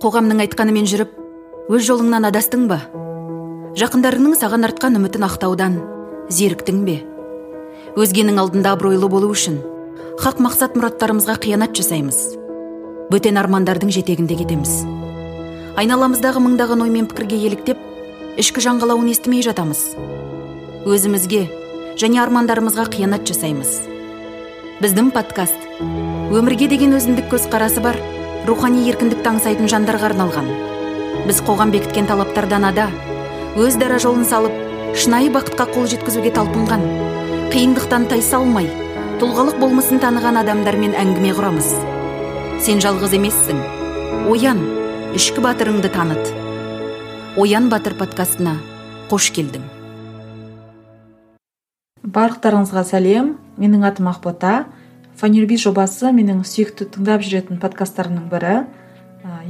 қоғамның айтқанымен жүріп өз жолыңнан адастың ба? Жақындарыңның саған артқан үмітін ақтаудан зеріктің бе? Өзгенің алдында абыройлы болу үшін хақ мақсат мұраттарымызға қиянат жасаймыз. Бөтен армандардың жетегінде кетеміз. Айналамыздағы мыңдаған оймен пікірге еліктеп ішкі жан қалауын естімей жатамыз. Өзімізге және армандарымызға қиянат жасаймыз. Біздің подкаст өмірге деген өзіндік көзқарасы бар. Рухани еркіндікті аңсайтын жандарға арналған. Біз қоғам бекіткен талаптардан ада өз дара жолын салып шынайы бақытқа қол жеткізуге талпынған қиындықтан тайсалмай тұлғалық болмысын таныған адамдармен әңгіме құрамыз. Сен жалғыз емессің. Оян ішкі батырыңды таныт. Оян батыр подкастына қош келдің. Барлықтарыңызға сәлем. Менің атым ақбота. Фанерби жобасы менің сүйікті тыңдап жүретін подкасттарымның бірі.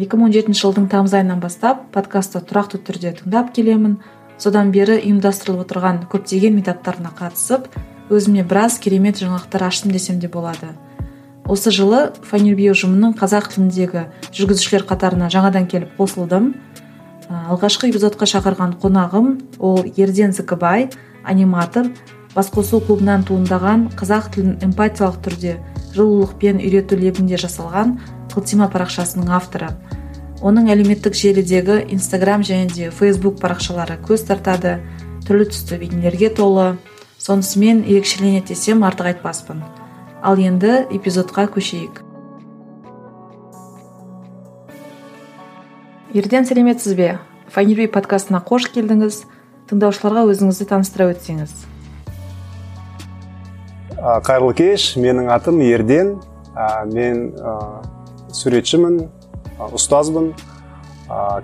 2017 жылдың тамыз айынан бастап подкастты тұрақты түрде тыңдап келемін. Содан бері ұйымдастырылып отырған көптеген метаптарына қатысып өзіме біраз керемет жаңалықтар аштым десем де болады. Осы жылы фанерби ұжымының қазақ тіліндегі жүргізушілер қатарына жаңадан келіп қосылдым. Алғашқы эпизодқа шақырған қонағым ол ерден зікібай аниматор. Басқосу клубынан туындаған қазақ тілін эмпатиялық түрде жылулықпен үйрету лебінде жасалған қылтима парақшасының авторы. Оның әлеуметтік желідегі инстаграм және де фейсбук парақшалары көз тартады. Түрлі түсті бейнелерге толы. Сонысымен ерекшеленеді десем артық айтпаспын. Ал енді эпизодқа көшейік. Ерден сәлеметсіз бе? Файнерби подкастына қош келдіңіз. Тыңдаушыларға өзіңізді таныстыра өтсеңіз. Қайырлы кеш менің атым ерден. Мен суретшімін ұстазбын.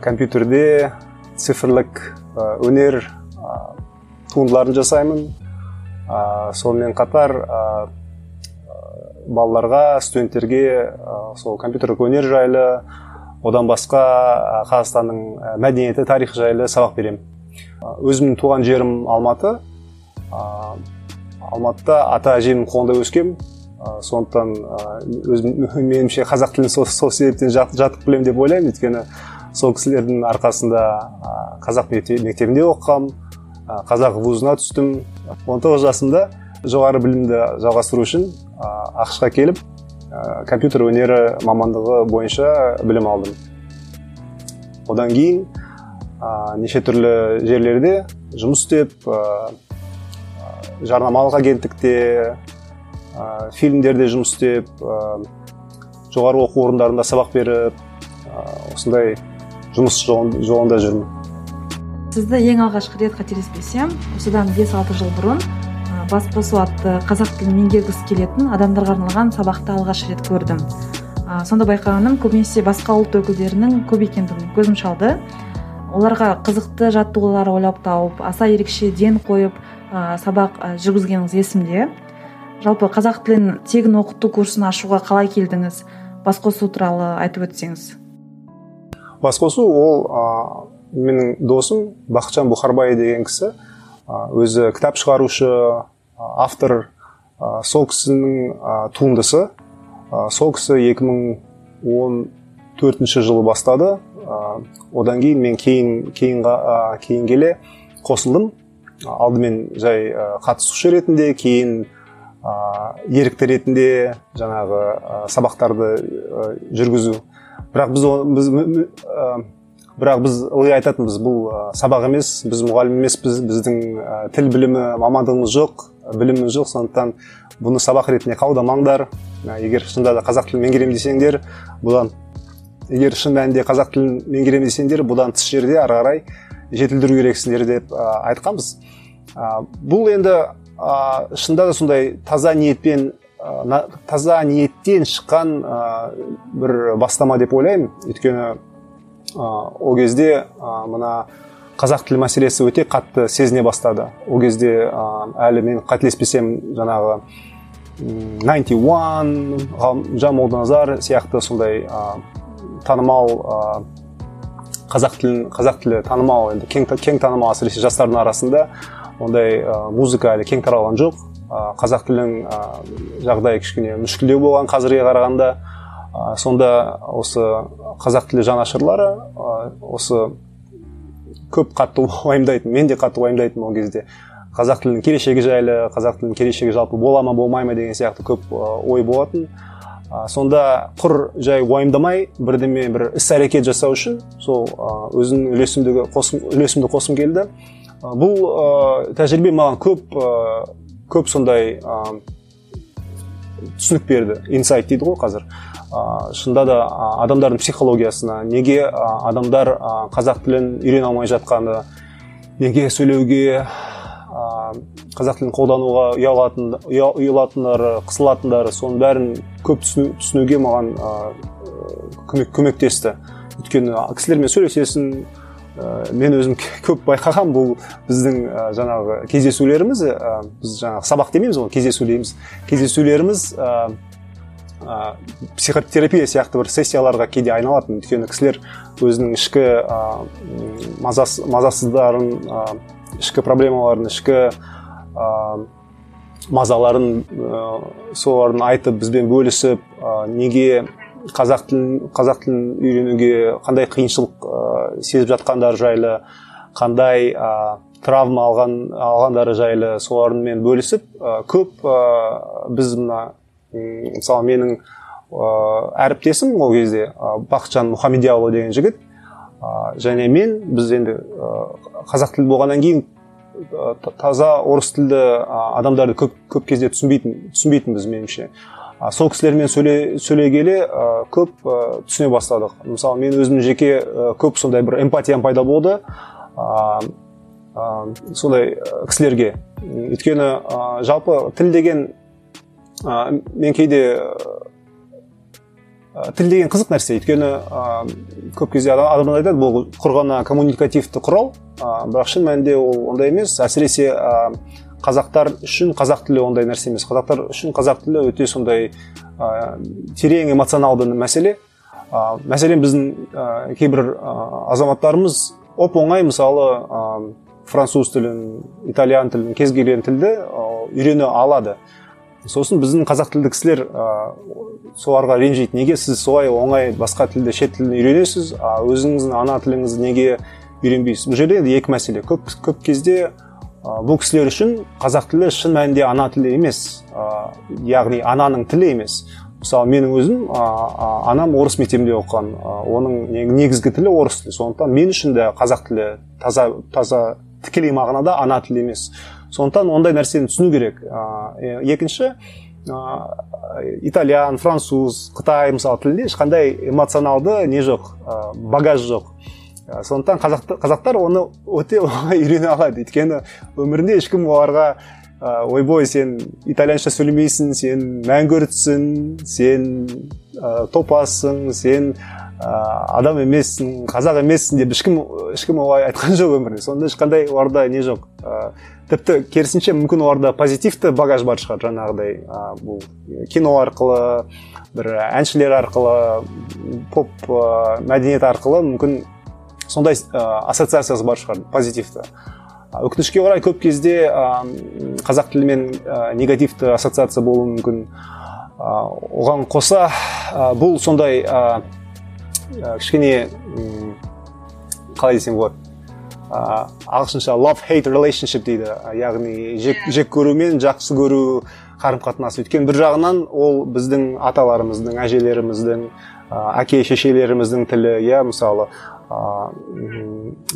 Компьютерде цифрлік өнер туындыларын жасаймын. Сонымен қатар балаларға студенттерге сол компьютерлік өнер жайлы одан басқа қазақстанның мәдениеті тарихы жайлы сабақ беремін. Өзімнің туған жерім алматы. Алматыда ата әжемнің қолында өскем ә, сондықтан өзім меніңше қазақ тілін сол, себептен жат, жатық білемін деп ойлаймын. Өйткені сол кісілердің арқасында қазақ мектебінде оқығам қазақ вузына түстім. 19 жасымда жоғары білімді жалғастыру үшін ақш келіп компьютер өнері мамандығы бойынша білім алдым. Одан кейін неше түрлі жерлерде жұмыс істеп жарнамалық агенттікте ә, фильмдерде жұмыс істеп ә, жоғары оқу орындарында сабақ беріп ә, осындай жұмыс жолында жүрмін. Сізді ең алғашқы рет қателеспесем осыдан 5-6 жыл бұрын бас қосу атты қазақ тілін меңгергісі келетін адамдарға арналған сабақты алғаш рет көрдім. Ә, сонда байқағаным көбінесе басқа ұлт өкілдерінің көп екендігін көзім шалды. Оларға қызықты жаттығулар ойлап тауып аса ерекше ден қойып ә, сабақ жүргізгеніңіз есімде. Жалпы қазақ тілін тегін оқыту курсын ашуға қалай келдіңіз? Басқосу туралы айтып өтсеңіз. Басқосу ол ә, менің досым бақытжан бұхарбай деген кісі. Өзі кітап шығарушы автор ә, сол кісінің ә, туындысы. Ә, сол кісі 2014 жылы бастады. Одан кейін мен кейін кейін, кейін келе қосылдым. Алдымен жай қатысушы ретінде кейін ерікті ретінде жаңағы сабақтарды жүргізу. Бірақ біз біз бірақ біз ылғи айтатынбыз бұл сабақ емес біз мұғалім емеспіз біздің тіл білімі мамандығымыз жоқ біліміміз жоқ сондықтан бұны сабақ ретінде қабылдамаңдар. Егер шынында да қазақ тілін меңгеремін десеңдер бұдан егер шын мәнінде қазақ тілін меңгеремін десеңдер бұдан тыс жерде ары қарай жетілдіру керексіңдер деп айтқанбыз. Бұл енді ә, шынында да сондай таза ниетпен таза ниеттен шыққан бір бастама деп ойлаймын. Өйткені ә, ол кезде мына қазақ тілі мәселесі өте қатты сезіне бастады. Ол кезде әлі мен қателеспесем жаңағы 91 ғалымжан молданазар сияқты сондай танымал қазақ тілін қазақ тілі танымал енді кең, кең танымал әсіресе жастардың арасында. Ондай ә, музыка әлі кең таралған жоқ. Ә, қазақ тілінің ә, жағдайы кішкене мүшкілдеу болған қазірге қарағанда. Сонда осы қазақ тілі жанашырлары осы көп қатты уайымдайтын мен де қатты уайымдайтынмын ол кезде қазақ тілінің келешегі жайлы қазақ тілінің келешегі жалпы бола ма болмай ма деген сияқты көп ой болатын. Сонда құр жай уайымдамай бірдеме бір іс әрекет жасау үшін сол өзімнің үлесімдегі қосым үлесімді қосқым келді. Бұл ә, тәжірибе маған көп көп сондай түсінік берді инсайт дейді ғой қазір. Ә, шынында да адамдардың психологиясына неге адамдар қазақ тілін үйрене алмай жатқаны неге сөйлеуге қазақ тілін қолдануға ұялатын ұялатындары қысылатындары соның бәрін көп түсіну, түсінуге маған көмек, көмектесті. Өйткені кісілермен сөйлесесің ә, мен өзім көп байқағам бұл біздің ә, жаңағы кездесулеріміз ә, біз жаңағы сабақ демейміз ғой кездесу дейміз кездесулеріміз ә, ә, психотерапия сияқты бір сессияларға кейде айналатын. Өйткені кісілер өзінің ішкі ә, мазас, мазасыздарын ә, ішкі проблемаларын ішкі ә, мазаларын ә, соларын айтып бізбен бөлісіп неге қазақ тілін қазақ тілін үйренуге қандай қиыншылық сезіп жатқандары жайлы қандай ә, травма алған алғандары жайлы солармен бөлісіп көп ә, біз мына мысалы менің ә, әріптесім ол кезде бақытжан мұхамедияұлы деген жігіт ә, және мен біз енді ә, қазақ тілі болғаннан кейін таза орыс тілді адамдарды көп көп кезде түсінбейтін түсінбейтінбіз меніңше. Сол кісілермен сөйле, келе көп түсіне бастадық. Мысалы мен өзім жеке көп сондай бір эмпатиям пайда болды сондай кісілерге. Өйткені жалпы тіл деген мен кейде тіл деген қызық нәрсе. Өйткені көп кезде адамдар айтады бұл құр ғана коммуникативті құрал. Ә, бірақ шын мәнінде ол ондай емес. Әсіресе қазақтар үшін қазақ тілі ондай нәрсе емес. Қазақтар үшін қазақ тілі өте сондай терең эмоционалды мәселе. Ә, мәселен біздің ә, кейбір ә, азаматтарымыз оп оңай мысалы ә, француз тілін итальян тілін кез келген тілді үйрене алады. Сосын біздің қазақ тілді кісілер ә, соларға ренжиді. Неге сіз солай оңай басқа тілді шет тілін үйренесіз? А өзіңіздің ана тіліңізді неге үйренбейсіз? Бұл жерде енді екі мәселе. Көп көп кезде ә, бұл кісілер үшін қазақ тілі шын мәнінде ана тілі емес. Ә, яғни ананың тілі емес. Мысалы менің өзім ә, анам орыс мектебінде оқыған. Ә, оның негізгі тілі орыс тілі. Сондықтан мен үшін де қазақ тілі таза таза тікелей мағынада ана тілі емес. Сондықтан ондай нәрсені түсіну керек. Ә, екінші ә, итальян француз қытай мысалы тілінде ешқандай эмоционалды не жоқ ә, багаж жоқ. Ә, сондықтан қазақ, қазақтар оны өте оңай үйрене алады. Өйткені өмірінде ешкім оларға ә, ойбой сен итальянша сөйлемейсің сен мәңгүртсің сен ә, топассың сен ә, адам емессің қазақ емессің деп ешкім ешкім олай айтқан жоқ өмірде сонда ешқандай оларда не жоқ тіпті керісінше мүмкін оларда позитивті багаж бар шығар жаңағыдай. Бұл кино арқылы бір әншілер арқылы поп мәдениет арқылы мүмкін сондай ассоциациясы бар шығар позитивті. Өкінішке орай көп кезде қазақ тілімен негативті ассоциация болуы мүмкін. Ә, оған қоса бұл сондай ә, кішкене қалай десем болады. Ағылшынша love hate relationship дейді. Яғни жек, жек көру мен жақсы көру қарым қатынасы өйткені бір жағынан ол біздің аталарымыздың әжелеріміздің әке шешелеріміздің тілі иә мысалы ә,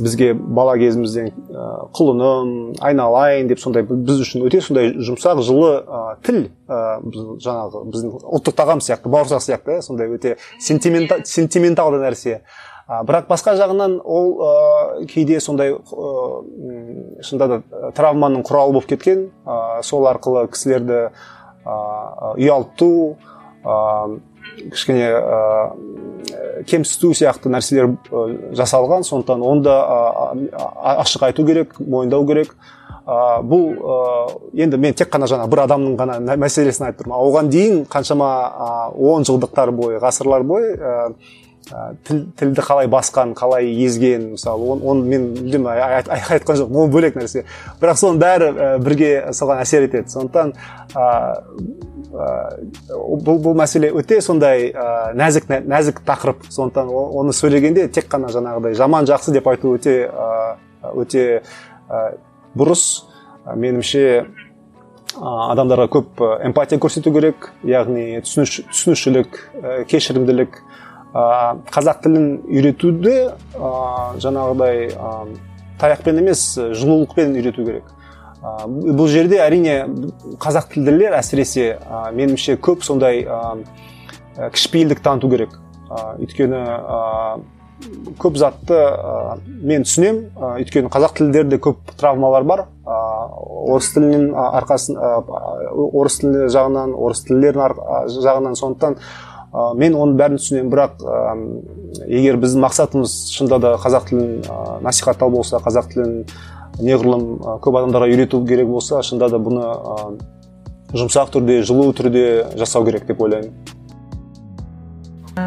бізге бала кезімізден ә, құлыным айналайын деп сондай біз үшін өте сондай жұмсақ жылы ә, тіл ә, жаңағы біздің ұлттық тағам сияқты бауырсақ сияқты иә сондай өте сентименталды нәрсе. А, бірақ басқа жағынан ол ә, кейде сондай ә, шынында да травманың құралы болып кеткен ә, сол арқылы кісілерді ә, ұялту ә, кішкене ә, кемсіту сияқты нәрселер жасалған. Сондықтан оны да ашық айту керек мойындау керек. Ә, бұл ә, енді мен тек қана жаңа бір адамның ғана мәселесін айтып тұрмын. Оған дейін қаншама он жылдықтар бойы ғасырлар бойы тіл, тілді қалай басқан қалай езген мысалы оны он, мен мүлдем айтқан жоқпын ол бөлек нәрсе. Бірақ соның бәрі бірге соған әсер етеді. Сондықтан ә, бұл бұл мәселе өте сондай ә, нәзік нәзік тақырып. Сондықтан оны сөйлегенде тек қана жаңағыдай жаман жақсы деп айту өте ә, өте ә, бұрыс. Меніңше адамдарға көп эмпатия көрсету керек яғни түсініш, түсінушілік кешірімділік қазақ тілін үйретуді ә, жаңағыдай таяқпен емес жылулықпен үйрету керек. Бұл жерде әрине қазақ тілділер әсіресе меніңше көп сондай ә, кішіпейілдік таныту керек. Ә, өйткені көп затты ә, мен түсінем. Ә, өйткені қазақ тілдерде көп травмалар бар. Ә, орыс тілінің арқасын орыс тілі жағынан орыс тілдерінің жағынан сондықтан ә, мен оның бәрін түсінемін. Бірақ ә, егер біздің мақсатымыз шынында да қазақ тілін ә, насихаттау болса қазақ тілін неғұрлым көп адамдарға үйрету керек болса шынында да бұны ә, жұмсақ түрде жылу түрде жасау керек деп ойлаймын.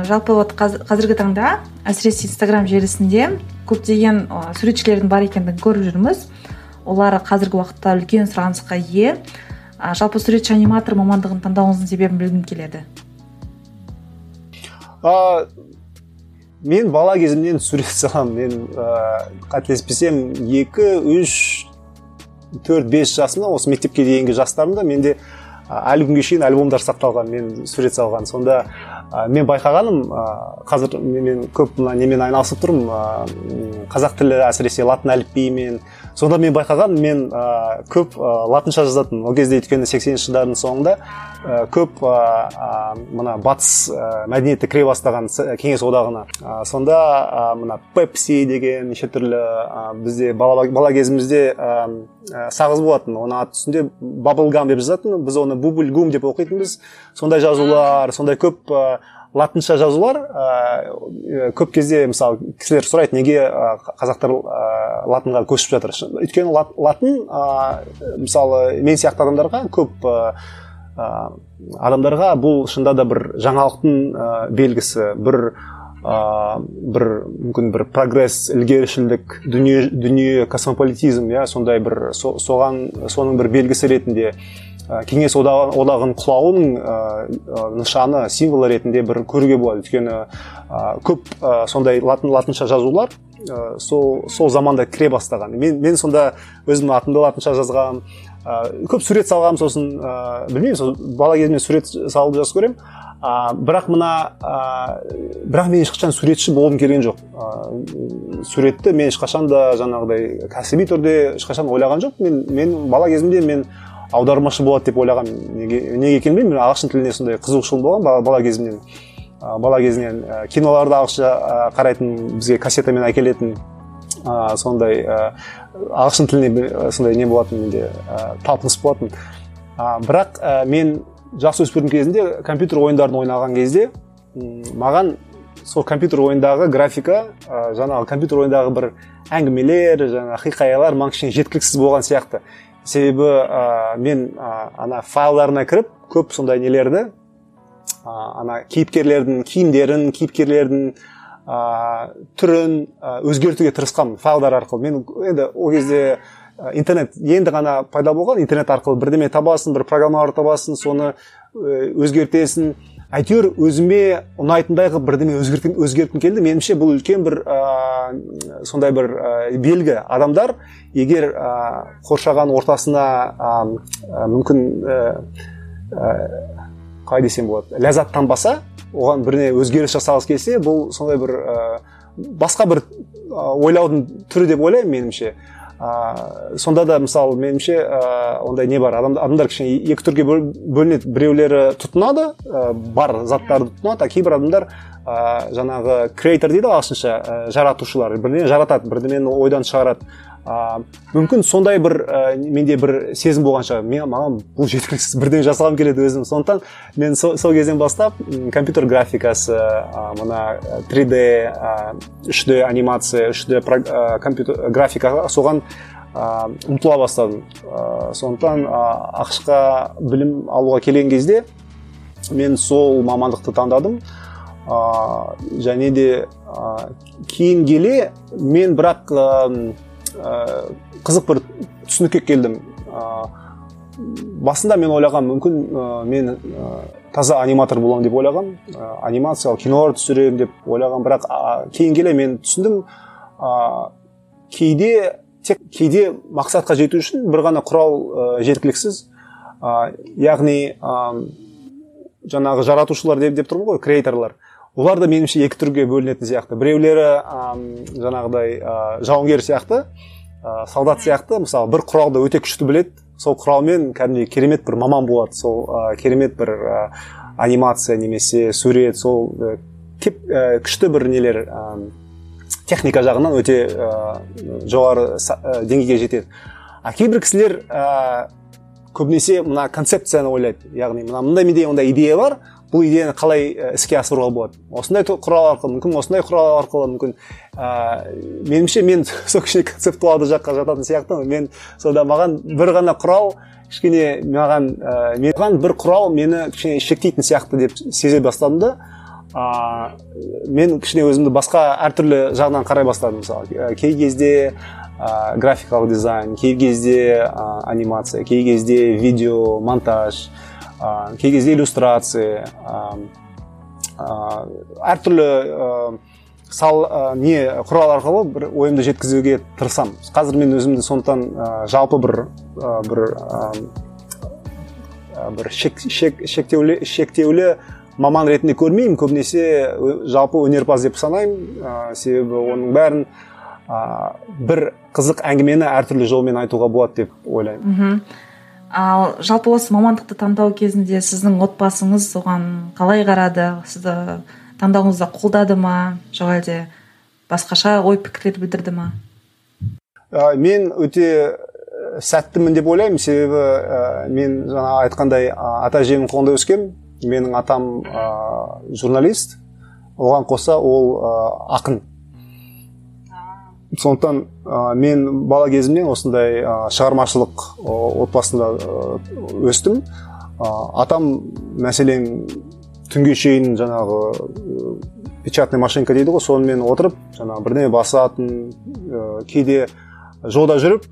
Жалпы вот қазіргі таңда әсіресе инстаграм желісінде көптеген суретшілердің бар екендігін көріп жүрміз. Олар қазіргі уақытта үлкен сұранысқа ие. Жалпы суретші аниматор мамандығын таңдауыңыздың себебін білгім келеді. Мен бала кезімнен сурет саламын мен ә, қателеспесем екі үш төрт бес жасымда осы мектепке дейінгі жастарымда менде әлі күнге шейін альбомдар сақталған мен сурет салған. Сонда ә, мен байқағаным ә, қазір мен көп мына немен айналысып тұрмын ә, қазақ тілі әсіресе латын әліпбиімен сонда мен байқағаным мен ә, көп ә, латынша жазатын ол кезде өйткені сексенінші жылдардың соңында ә, көп ә, мына батыс ә, мәдениеті кіре бастаған кеңес одағына ә, сонда ә, мына пепси деген неше түрлі ә, бізде бала, бала кезімізде ә, сағыз болатын. Оның аты үстінде баблгам деп жазатын біз оны бубль гум деп оқитынбыз. Сондай жазулар сондай көп латынша жазулар ә, көп кезде мысалы кісілер сұрайды неге қазақтар ә, латынға көшіп жатыр? Өйткені латын ә, мысалы мен сияқты адамдарға көп ә, адамдарға бұл шынында да бір жаңалықтың ә, белгісі бір ә, бір мүмкін бір прогресс ілгерішілдік дүние дүние космополитизм иә сондай бір со, соған соның бір белгісі ретінде. Кеңес одағы, одағының құлауының ә, нышаны символы ретінде бір көруге болады. Өйткені ә, көп ә, сондай латын латынша жазулар ә, сол сол заманда кіре бастаған. Мен мен сонда өзімнің атымды латынша жазғанмын. Ә, көп сурет салғанмын сосын ә, білмеймін сол бала кезімнен сурет салуды жақсы көремін ә, бірақ мына ә, бірақ мен ешқашан суретші болғым келген жоқ. Ә, суретті мен ешқашан да жаңағыдай кәсіби түрде ешқашан ойлаған жоқ мен мен бала кезімде мен аудармашы болады деп ойлағанмын неге неге екенін білмеймін ағылшын тіліне сондай қызығушылығым болған бала, кезімнен. Бала кезінен киноларды ағылшынша қарайтын бізге кассетамен әкелетін ә, сондай ә, ағылшын тіліне сондай не болатын менде ә, талпыныс болатын. Ә, бірақ ә, мен жас өспірім кезінде компьютер ойындарын ойнаған кезде маған сол компьютер ойындағы графика ә, жаңағы компьютер ойындағы бір әңгімелер жаңағы хикаялар маған кішкене жеткіліксіз болған сияқты. Себебі ә, мен ә, ана файлдарына кіріп көп сондай нелерді ә, ана кейіпкерлердің киімдерін кейіпкерлердің ә, түрін өзгертуге тырысқанмын файлдар арқылы. Мен енді ол кезде интернет енді ғана пайда болған интернет арқылы бірдеме табасың бір программалар табасың соны өзгертесің. Әйтеуір өзіме ұнайтындай қылып бірдеме өзгерткім, келді. Меніңше бұл үлкен бір ә, сондай бір ә, белгі. Адамдар егер ә, қоршаған ортасына ә, мүмкін ә, қалай десем болады ләззаттанбаса оған біріне өзгеріс жасағысы келсе бұл сондай бір ә, басқа бір ойлаудың түрі деп ойлаймын меніңше. Ә, сонда да мысалы меніңше ә, ондай не бар. Адам, адамдар кішкене екі түрге бөлінеді. Біреулері тұтынады ә, бар заттарды тұтынады а кейбір адамдар ә, жаңағы креатор дейді ағылшынша ә, жаратушылар. Бірдеңе жаратады бірдемені ойдан шығарады. Ә, мүмкін сондай бір ә, менде бір сезім болған шығар. Мен маған бұл жеткіліксіз бірдеңе жасағым келеді өзім. Сондықтан мен сол, сол кезден бастап компьютер графикасы ә, мына 3D ә, 3D анимация 3D ә, компьютер графика соған ә, ұмтыла бастадым. Ә, сондықтан ә, ақшқа білім алуға келген кезде мен сол мамандықты таңдадым. Ә, және де кейін келе мен бірақ ә, қызық бір түсінікке келдім. Ә, басында мен ойлағам мүмкін ә, мен таза аниматор боламын деп ойлағам. Ә, анимациялық кинолар түсіремін деп ойлағам. Бірақ кейін келе мен түсіндім ә, кейде тек кейде мақсатқа жету үшін бір ғана құрал ә, жеткіліксіз. Ә, яғни ә, жаңағы жаратушылар деп, деп тұрмын ғой креаторлар. Олар да меніңше екі түрге бөлінетін сияқты. Біреулері ә, жаңағыдай ә, жауынгер сияқты ә, солдат сияқты. Мысалы бір құралды өте күшті біледі. Сол құралмен кәдімгідей керемет бір маман болады. Сол ә, керемет бір ә, анимация немесе сурет. Сол ә, кеп, ә, күшті бір нелер ә, техника жағынан өте ә, жоғары ә, деңгейге жетеді. А кейбір кісілер ә, көбінесе мына концепцияны ойлайды. Яғни мына мындай менде мындай идея бар. Бұл идеяны қалай іске асыруға болады? Осындай құрал арқылы мүмкін осындай құрал арқылы мүмкін. Ә, меніңше мен сол кішкене концептуалды жаққа жататын сияқтымын. Мен сонда маған бір ғана құрал кішкене маған ә, бір құрал мені кішкене шектейтін сияқты деп сезе бастадым да. Ә, мен кішкене өзімді басқа әртүрлі жағынан қарай бастадым. Мысалы кей кезде ә, графикалық дизайн кей кезде ә, анимация кей кезде видео монтаж кей кезде иллюстрация әртүрлі сал не құрал арқылы бір ойымды жеткізуге тырысамын қазір мен өзімді сондықтан жалпы бір бір бір шек, шек, шектеулі, шектеулі маман ретінде көрмеймін. Көбінесе жалпы өнерпаз деп санаймын. Ә, себебі оның бәрін ә, бір қызық әңгімені әртүрлі жолмен айтуға болады деп ойлаймын. Мхм. Ал жалпы осы мамандықты таңдау кезінде сіздің отбасыңыз оған қалай қарады? Сізді таңдауыңызды қолдады ма? Жоқ әлде басқаша ой пікірлер білдірді ма? Ә, мен өте сәттімін деп ойлаймын. Себебі ә, мен жаңа айтқандай ата әжемнің қолында өскенмін менің атам ә, журналист. Оған қоса ол ә, ақын. Сондықтан ә, мен бала кезімнен осындай ә, шығармашылық отбасында өстім. Ә, атам мәселен түнге шейін жаңағы печатный машинка дейді ғой сонымен отырып жаңағы бірдеңе басатын ә, кейде жолда жүріп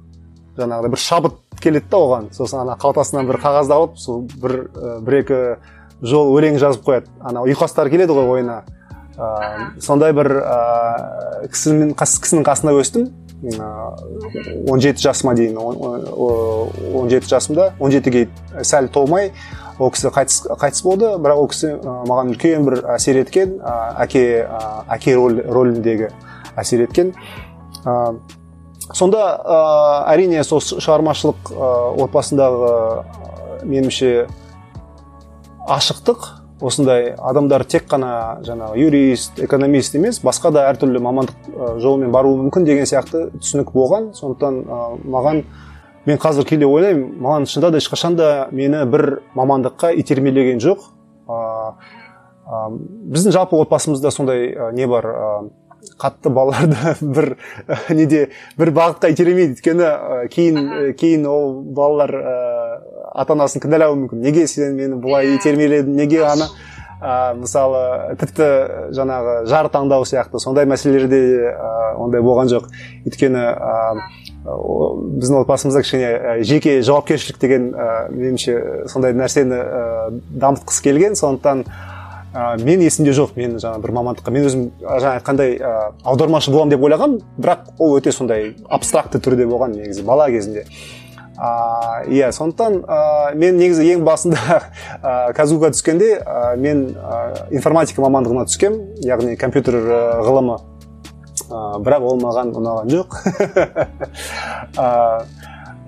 жаңағыдай бір шабыт келеді да оған. Сосын ана қалтасынан бір қағазды алып сол бір бір екі жол өлең жазып қояды. Ана ұйқастар келеді ғой ойына. Ә, сондай бір ә, кісінің, кісінің қасында өстім. Он жеті жасыма дейін он жеті жасымда он жетіге сәл толмай ол кісі қайтыс, қайтыс болды. Бірақ ол кісі маған үлкен бір әсер еткен әке әке рөл, рөліндегі әсер еткен. Сонда ә, әрине сол шығармашылық ә, отбасындағы меніңше ашықтық осындай адамдар тек қана жаңағы юрист экономист емес басқа да әртүрлі мамандық жолымен баруы мүмкін деген сияқты түсінік болған. Сондықтан маған мен қазір кейде ойлаймын маған шынында да ешқашан да мені бір мамандыққа итермелеген жоқ. Біздің жалпы отбасымызда сондай не бар қатты балаларды бір неде бір бағытқа итермейді. Өйткені кейін кейін ол балалар ата анасын кінәлауы мүмкін. Неге сен мені бұлай итермеледің? Неге ана ә, мысалы тіпті жаңағы жар таңдау сияқты. Сондай мәселелерде ә, ондай болған жоқ. Өйткені ә, біздің отбасымызда кішкене жеке жауапкершілік деген ә, меніңше сондай нәрсені ә, дамытқысы келген. Сондықтан ә, мен есімде жоқ. Мен жаңа бір мамандыққа. Мен өзім жаңа айтқандай ә, аудармашы боламын деп ойлағанмын бірақ ол өте сондай абстракты түрде болған негізі бала кезінде иә ә, сондықтан ә, мен негізі ең басында ә, казуга түскенде ә, мен ә, информатика мамандығына түскем яғни компьютер ғылымы. Ә, бірақ ол маған ұнаған жоқ. Ә,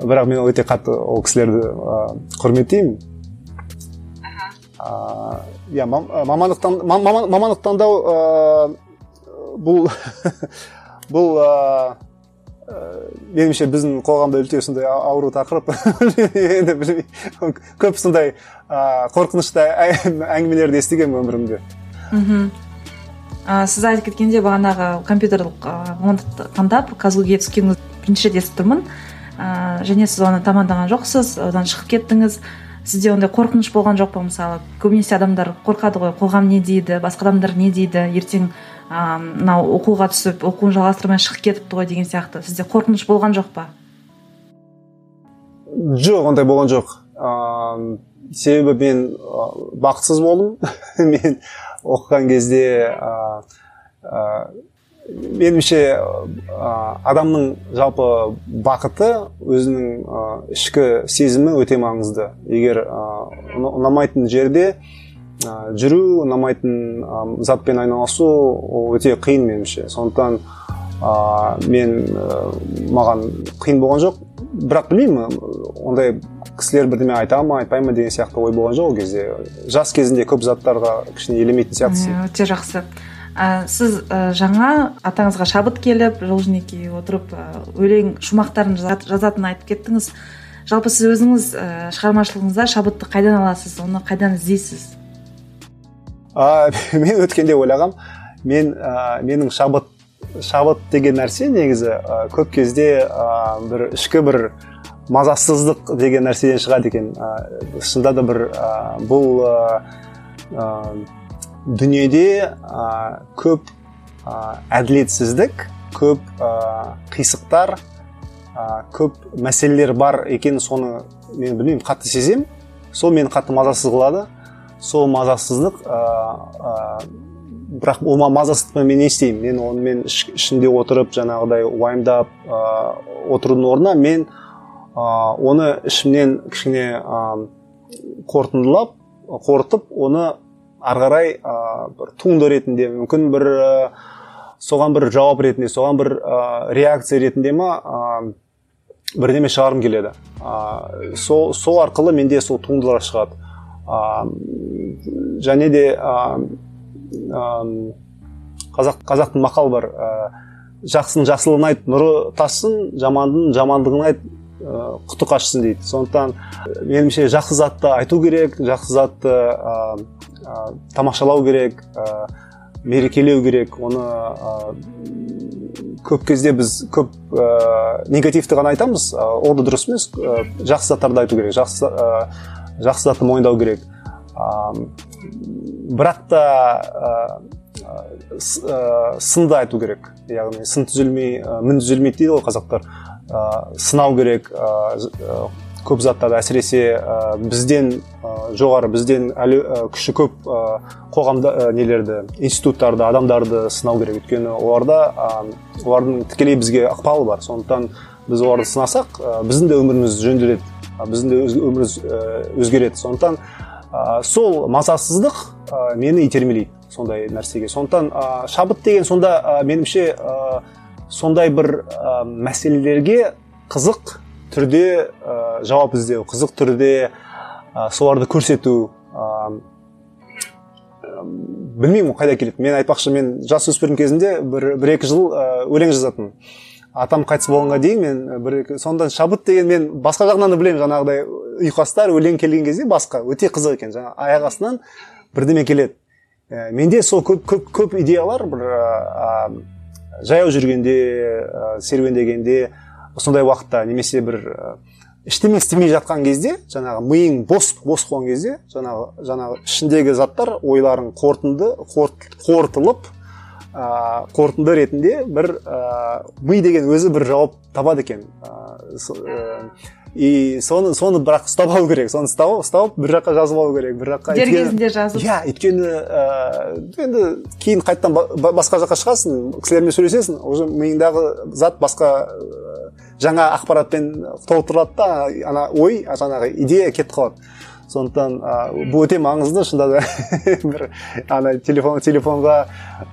бірақ мен өте қатты ол кісілерді ә, құрметтеймін. Иә мамандық мамандық таңдау бұл бұл меніңше біздің қоғамда өте сондай ауру тақырып. Енді білмеймін көп сондай қорқынышты әңгімелерді естігенмін өмірімде. Мхм. Сіз айтып кеткенде бағанағы компьютерлік мамандықты таңдап казгуге түскеніңізді бірінші рет естіп тұрмын. Ыыы және сіз оны тамамдаған жоқсыз одан шығып кеттіңіз. Сізде ондай қорқыныш болған жоқ па мысалы? Көбінесе адамдар қорқады ғой қоғам не дейді басқа адамдар не дейді? Ертең мынау оқуға түсіп оқуын жалғастырмай шығып кетіпті ғой деген сияқты. Сізде қорқыныш болған жоқ па? Жоқ ондай болған жоқ. Ә, себебі мен ә, бақытсыз болдым. Мен оқыған кезде ә, ә, меніңше адамның жалпы бақыты өзінің ішкі сезімі өте маңызды. Егер ұнамайтын жерде ә, жүру ұнамайтын ә, затпен айналысу ол өте қиын меніңше. Сондықтан ә, мен маған қиын болған жоқ. Бірақ білмеймін ондай кісілер бірдеме айта ма айтпай ма деген сияқты ой болған жоқ ол кезде. Жас кезінде көп заттарға кішкене елемейтін сияқтысың. Өте жақсы. Ә, сіз ә, жаңа атаңызға шабыт келіп жолжүнекей отырып ә, өлең шумақтарын жазатынын айтып кеттіңіз. Жалпы сіз өзіңіз ә, шығармашылығыңызда шабытты қайдан аласыз? Оны қайдан іздейсіз? А, мен өткенде ойлағам мен ә, менің шабыт шабыт деген нәрсе негізі ә, көп кезде ә, бір ішкі бір мазасыздық деген нәрседен шығады екен ә, шынында да бір ә, бұл дүниеде ә, көп ә, әділетсіздік көп ә, қисықтар ә, көп мәселелер бар екен соны мен білмеймін қатты сезем. сол мені қатты мазасыз қылады сол мазасыздық бірақ ол мазасыздықпен мен не істеймін? Мен онымен ішінде отырып жаңағыдай уайымдап ә, отырудың орнына мен ә, оны ішімнен кішкене ә, қорытындылап қорытып оны ары қарай ә, бір туынды ретінде мүмкін бір соған бір жауап ретінде соған бір ә, реакция ретінде ма ә, бірдеме шығарғым келеді. Ә, сол, сол арқылы менде сол туындылар шығады. Және де қазақ қазақтың мақал бар ә, жақсының жақсылығын айт нұры тассын жамандың жамандығын айт құты қашсын дейді. Сондықтан меніңше жақсы затты айту керек жақсы затты ә, тамашалау керек ә, мерекелеу керек. Оны ә, көп кезде біз көп ә, негативті ғана айтамыз. Ә, ол да дұрыс емес ә, жақсы заттарды айту керек. Жақсы жақсы затты мойындау керек. Ә, бірақ та ә, сынды айту керек. Яғни сын түзелмей мін түзелмейді дейді ғой қазақтар. Сынау керек көп заттарды әсіресе ә, бізден ә, жоғары бізден әлі ә, күші көп ә, қоғамда ә, нелерді институттарды адамдарды сынау керек. Өйткені оларда ә, олардың тікелей бізге ықпалы бар. Сондықтан біз оларды сынасақ ә, біздің де өміріміз жөнделеді. Біздің де өміріміз өзгереді. Сондықтан ә, сол мазасыздық ә, мені итермелейді сондай нәрсеге. Сондықтан ә, шабыт деген сонда ә, меніңше ә, сондай бір ә, мәселелерге қызық түрде ә, жауап іздеу қызық түрде ә, соларды көрсету ә, білмеймін қайда келеді. Мен айтпақшы мен жас өспірім кезінде бір, бір екі жыл өлең жазатынмын. Атам қайтыс болғанға дейін мен бір екі сонда шабыт деген мен басқа жағынан да білемін жаңағыдай ұйқастар өлең келген кезде басқа өте қызық екен. Жаңа аяқ астынан бірдеме келеді. Ә, менде сол көп көп, көп идеялар бір ә, жаяу жүргенде ә, серуендегенде сондай уақытта немесе бір ештеме істемей жатқан кезде жаңағы миың бос бос болған кезде жаңағы жаңағы ішіндегі заттар ойларың қорытынды қорытылып ә, қорытынды ретінде бір ә, ми деген өзі бір жауап табады екен. Ә, и соны соны бірақ ұстап алу керек. Соны ұстап ұстап бір жаққа жазып алу керек. Бір жаққа дер кезінде жазып. Иә өйткені ііі енді кейін қайтадан басқа жаққа шығасың кісілермен сөйлесесің уже миыңдағы зат басқа жаңа ақпаратпен толтырылады да ана ой жаңағы идея кетіп қалады. Сондықтан ә, бұл өте маңызды шынында да. Бір ана телефон телефонға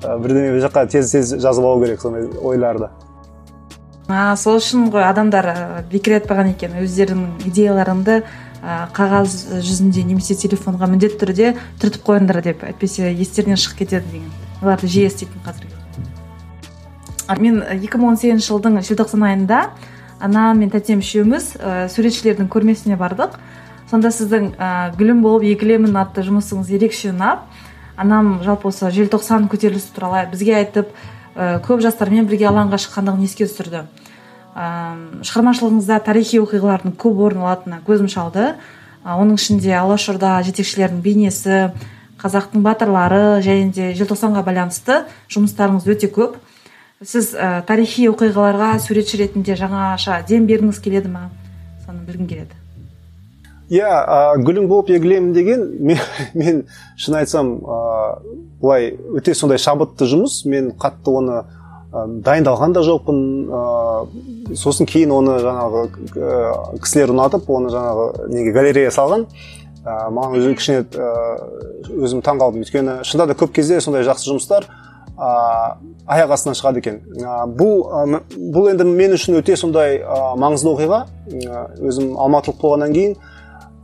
ә, бірдеме бір жаққа тез тез жазып алу керек сондай ойларды. А сол үшін ғой адамдар бекер айтпаған екен өздерінің идеяларыңды ә, қағаз жүзінде немесе телефонға міндетті түрде түртіп қойыңдар деп әйтпесе естерінен шығып кетеді деген. Оларды жиі еститін қазір. Мен 2018 жылдың желтоқсан айында анам мен тәтем үшеуміз ә, суретшілердің көрмесіне бардық. Сонда сіздің ә, гүлім болып егілемін атты жұмысыңыз ерекше ұнап анам жалпы осы желтоқсан көтерілісі туралы бізге айтып ә, көп жастармен бірге алаңға шыққандығын еске түсірді. Ә, шығармашылығыңызда тарихи оқиғалардың көп орын алатынына көзім шалды. Ә, оның ішінде алашорда жетекшілерінің бейнесі қазақтың батырлары және де желтоқсанға байланысты жұмыстарыңыз өте көп. Сіз ә, тарихи оқиғаларға суретші ретінде жаңаша дем бергіңіз келеді ма? Соны білгім келеді. Иә гүлің болып егілемін деген мен, мен шын айтсам ыыы былай өте сондай шабытты жұмыс. Мен қатты оны дайындалған да жоқпын. Ыыы сосын кейін оны жаңағы кісілер ұнатып оны жаңағы неге галерея салған. Ә, маған өзім кішкене өзім таң қалдым. Өйткені шынында да көп кезде сондай жақсы жұмыстар ә, аяқ астынан шығады екен. Ә, бұл бұл енді мен үшін өте сондай ә, маңызды оқиға. Өзім алматылық болғаннан кейін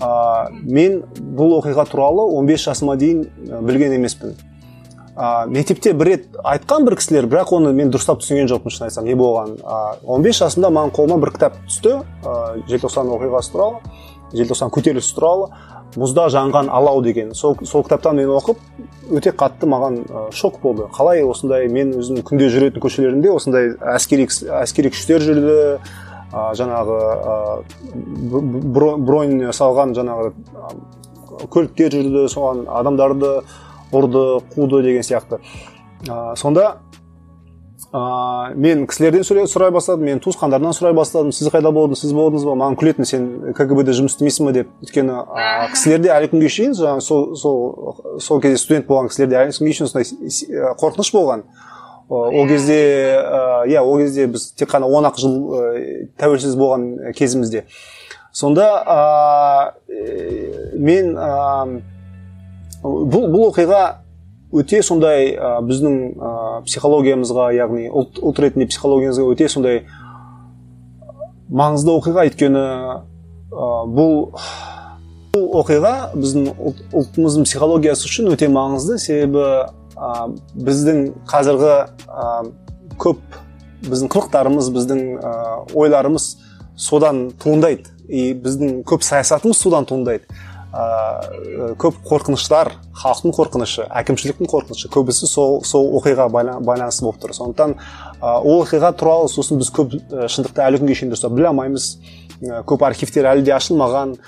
ә, мен бұл оқиға туралы 15 жасыма дейін білген емеспін. Ә, мектепте бір рет айтқан бір кісілер бірақ оны мен дұрыстап түсінген жоқпын шын айтсам не болғанын. Он бес жасымда маған қолыма бір кітап түсті ә, желтоқсан оқиғасы туралы желтоқсан көтерілісі туралы мұзда жанған алау деген. Сол, сол кітаптан мен оқып өте қатты маған ә, шок болды. Қалай осындай мен өзім күнде жүретін көшелерінде осындай әскери әскери күштер жүрді ә, жаңағы бронь салған жаңағы көліктер жүрді соған адамдарды ұрды қуды деген сияқты. Ә, сонда ә, мен кісілерден сұрай бастадым мен туысқандарымнан сұрай бастадым. Сіз қайда болдыңыз сіз болдыңыз ба? Маған күлетін сен кгб де жұмыс істемейсің ба? деп. Өйткені ә, кісілерде әлі күнге шейін жаңағы сол сол сол кезде студент болған кісілерде әлі күнге шейін сондай қорқыныш болған. Ол кезде иә ол кезде біз тек қана он ақ жыл тәуелсіз болған кезімізде. Сонда мен бұл бұл оқиға өте сондай ә, біздің ә, психологиямызға яғни ұлт, ұлт ретінде психологиямызға өте сондай маңызды оқиға. Өйткені ә, бұл бұл оқиға біздің ұлт, ұлтымыздың психологиясы үшін өте маңызды. Себебі ә, біздің қазіргі ә, көп біздің қылықтарымыз біздің ә, ойларымыз содан туындайды. И біздің көп саясатымыз содан туындайды. Ә, көп қорқыныштар халықтың қорқынышы әкімшіліктің қорқынышы көбісі сол сол оқиға байланысты болып тұр. Сондықтан ә, ол оқиға туралы сосын біз көп ә, шындықты әлі күнге шейін дұрыстап біле алмаймыз. Ә, көп архивтер әлі де ашылмаған.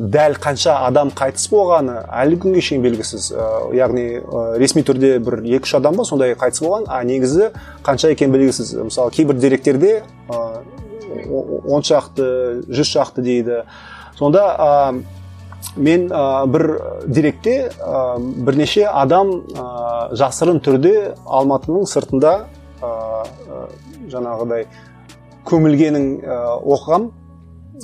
Дәл қанша адам қайтыс болғаны әлі күнге шейін белгісіз. Ә, яғни ә, ресми түрде бір екі үш адам ба сондай қайтыс болған а негізі қанша екені белгісіз. Мысалы кейбір деректерде он шақты жүз шақты дейді. Сонда мен ә, бір деректе ә, бірнеше адам ә, жасырын түрде алматының сыртында ә, жаңағыдай көмілгенін оқығам.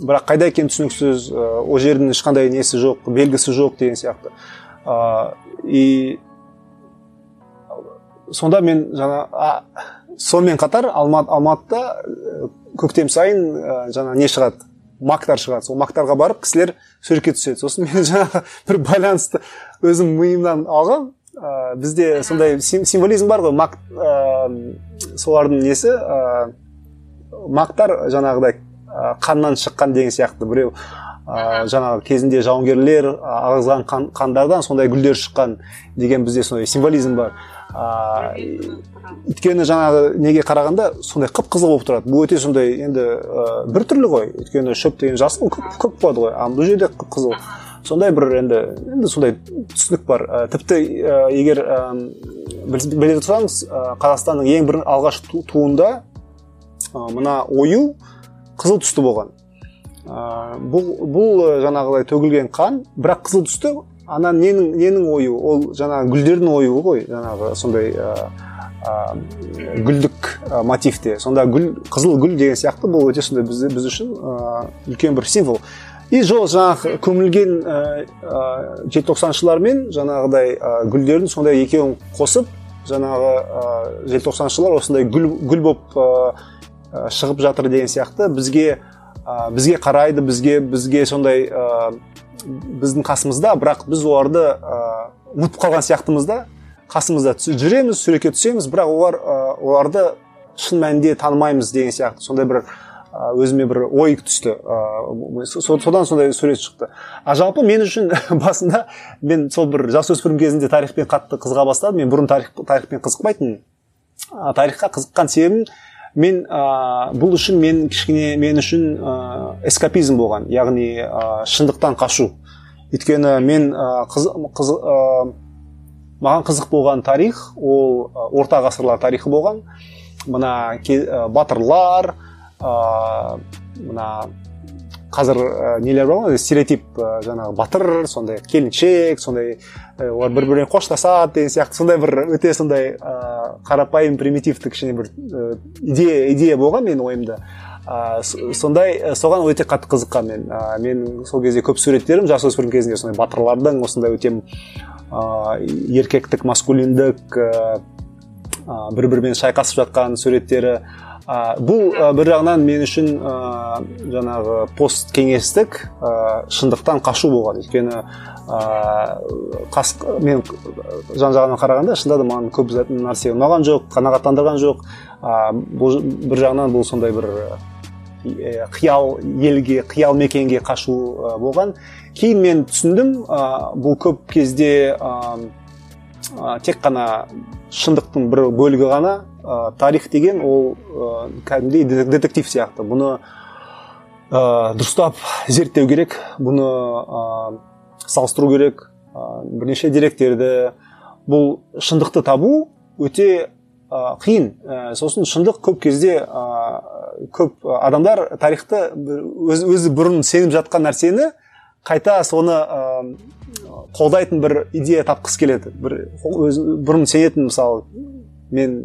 Бірақ қайда екені түсініксіз ол жердің ешқандай несі жоқ белгісі жоқ деген сияқты. Ә, и сонда мен жаңа а, сонымен қатар Алмат, алматыда көктем сайын жаңа не шығады? Мактар шығады. Сол мактарға барып кісілер суретке түседі. Сосын мен жаңағы бір байланысты өзім миымнан алғам. Ә, бізде сондай символизм бар ғой. Мак ә, солардың несі? Ә, мактар жаңағыдай қаннан шыққан деген сияқты біреу ә, жаңағы кезінде жауынгерлер ағызған қан, қандардан сондай гүлдер шыққан деген бізде сондай символизм бар. Ыыы өйткені жаңағы неге қарағанда сондай қып қызыл болып тұрады. Бұл өте сондай енді ә, бір түрлі ғой. Өйткені шөп деген жасыл көп, көп болады ғой. Ал бұл жерде қып қызыл сондай бір енді енді сондай түсінік бар. Ә, тіпті ә, егер ә, біле тұрсаңыз ә, қазақстанның ең бір алғаш туында ә, мына ою қызыл түсті болған. Ә, бұл бұл жаңағыдай төгілген қан бірақ қызыл түсті ана ненің ненің ою? Ол жаңағы гүлдердің оюы ғой жаңағы сондай ә, гүлдік ә, мотивте. Сонда гүл қызыл гүл деген сияқты бұл өте сондай біз, біз үшін ә, үлкен бір символ. И жол жаңағы көмілген ә, ә, желтоқсаншылар жаңағыдай ә, гүлдердің сондай екеуін қосып жаңағы ә, желтоқсаншылар осындай гүл гүл болып шығып жатыр деген сияқты. Бізге ә, бізге қарайды бізге бізге сондай ә, біздің қасымызда бірақ біз оларды ә, ұмытып қалған сияқтымыз да. Қасымызда жүреміз суретке түсеміз бірақ олар ә, оларды шын мәнінде танымаймыз деген сияқты. Сондай бір өзіме бір ой түсті. Ә, содан сондай сурет шықты. А жалпы мен үшін басында мен сол бір жасөспірім кезінде тарихпен қатты қызыға бастадым. Мен бұрын тарих, тарихпен қызықпайтынмын. Тарихқа қызыққан себебім мен ә, бұл үшін мен кішкене мен үшін ә, эскапизм болған яғни ә, шындықтан қашу. Өйткені мен ә, қыз, қыз, маған қызық болған тарих ол ә, орта ғасырлар тарихы болған. Мына ә, батырлар ә, мына қазір ә, нелер бар ғой стереотип ә, жаңағы батыр сондай келіншек сондай ә, олар бір бірімен қоштасады деген сияқты. Сондай бір өте сондай ә, қарапайым примитивті кішкене бір ә, идея идея болған менің ойымда. Ә, сондай соған өте қатты қызыққанмын мен. Ә, менің сол кезде көп суреттерім жасөспірім кезінде сондай батырлардың осындай өте ә, еркектік маскулиндік ә, бір бірімен шайқасып жатқан суреттері. Ә, бұл бір жағынан мен үшін ә, жаңағы посткеңестік ә, шындықтан қашу болған. Өйткені ә, қас, мен жан жағынан қарағанда шынында да маған көп нәрсе ұнаған жоқ қанағаттандырған жоқ. Ә, бұл бір жағынан бұл сондай бір қиял елге қиял мекенге қашу болған. Кейін мен түсіндім ә, бұл көп кезде ә, тек қана шындықтың бір бөлігі ғана ә, тарих деген ол ә, кәдімгідей детектив сияқты. Бұны ә, дұрыстап зерттеу керек. Бұны салыстыру керек ә, бірнеше деректерді. Бұл шындықты табу өте ә, қиын. Ә, сосын шындық көп кезде ә, көп адамдар тарихты өзі, өзі бұрын сеніп жатқан нәрсені қайта соны ә, қолдайтын бір идея тапқысы келеді. Бір өзі бұрын сенетін мысалы мен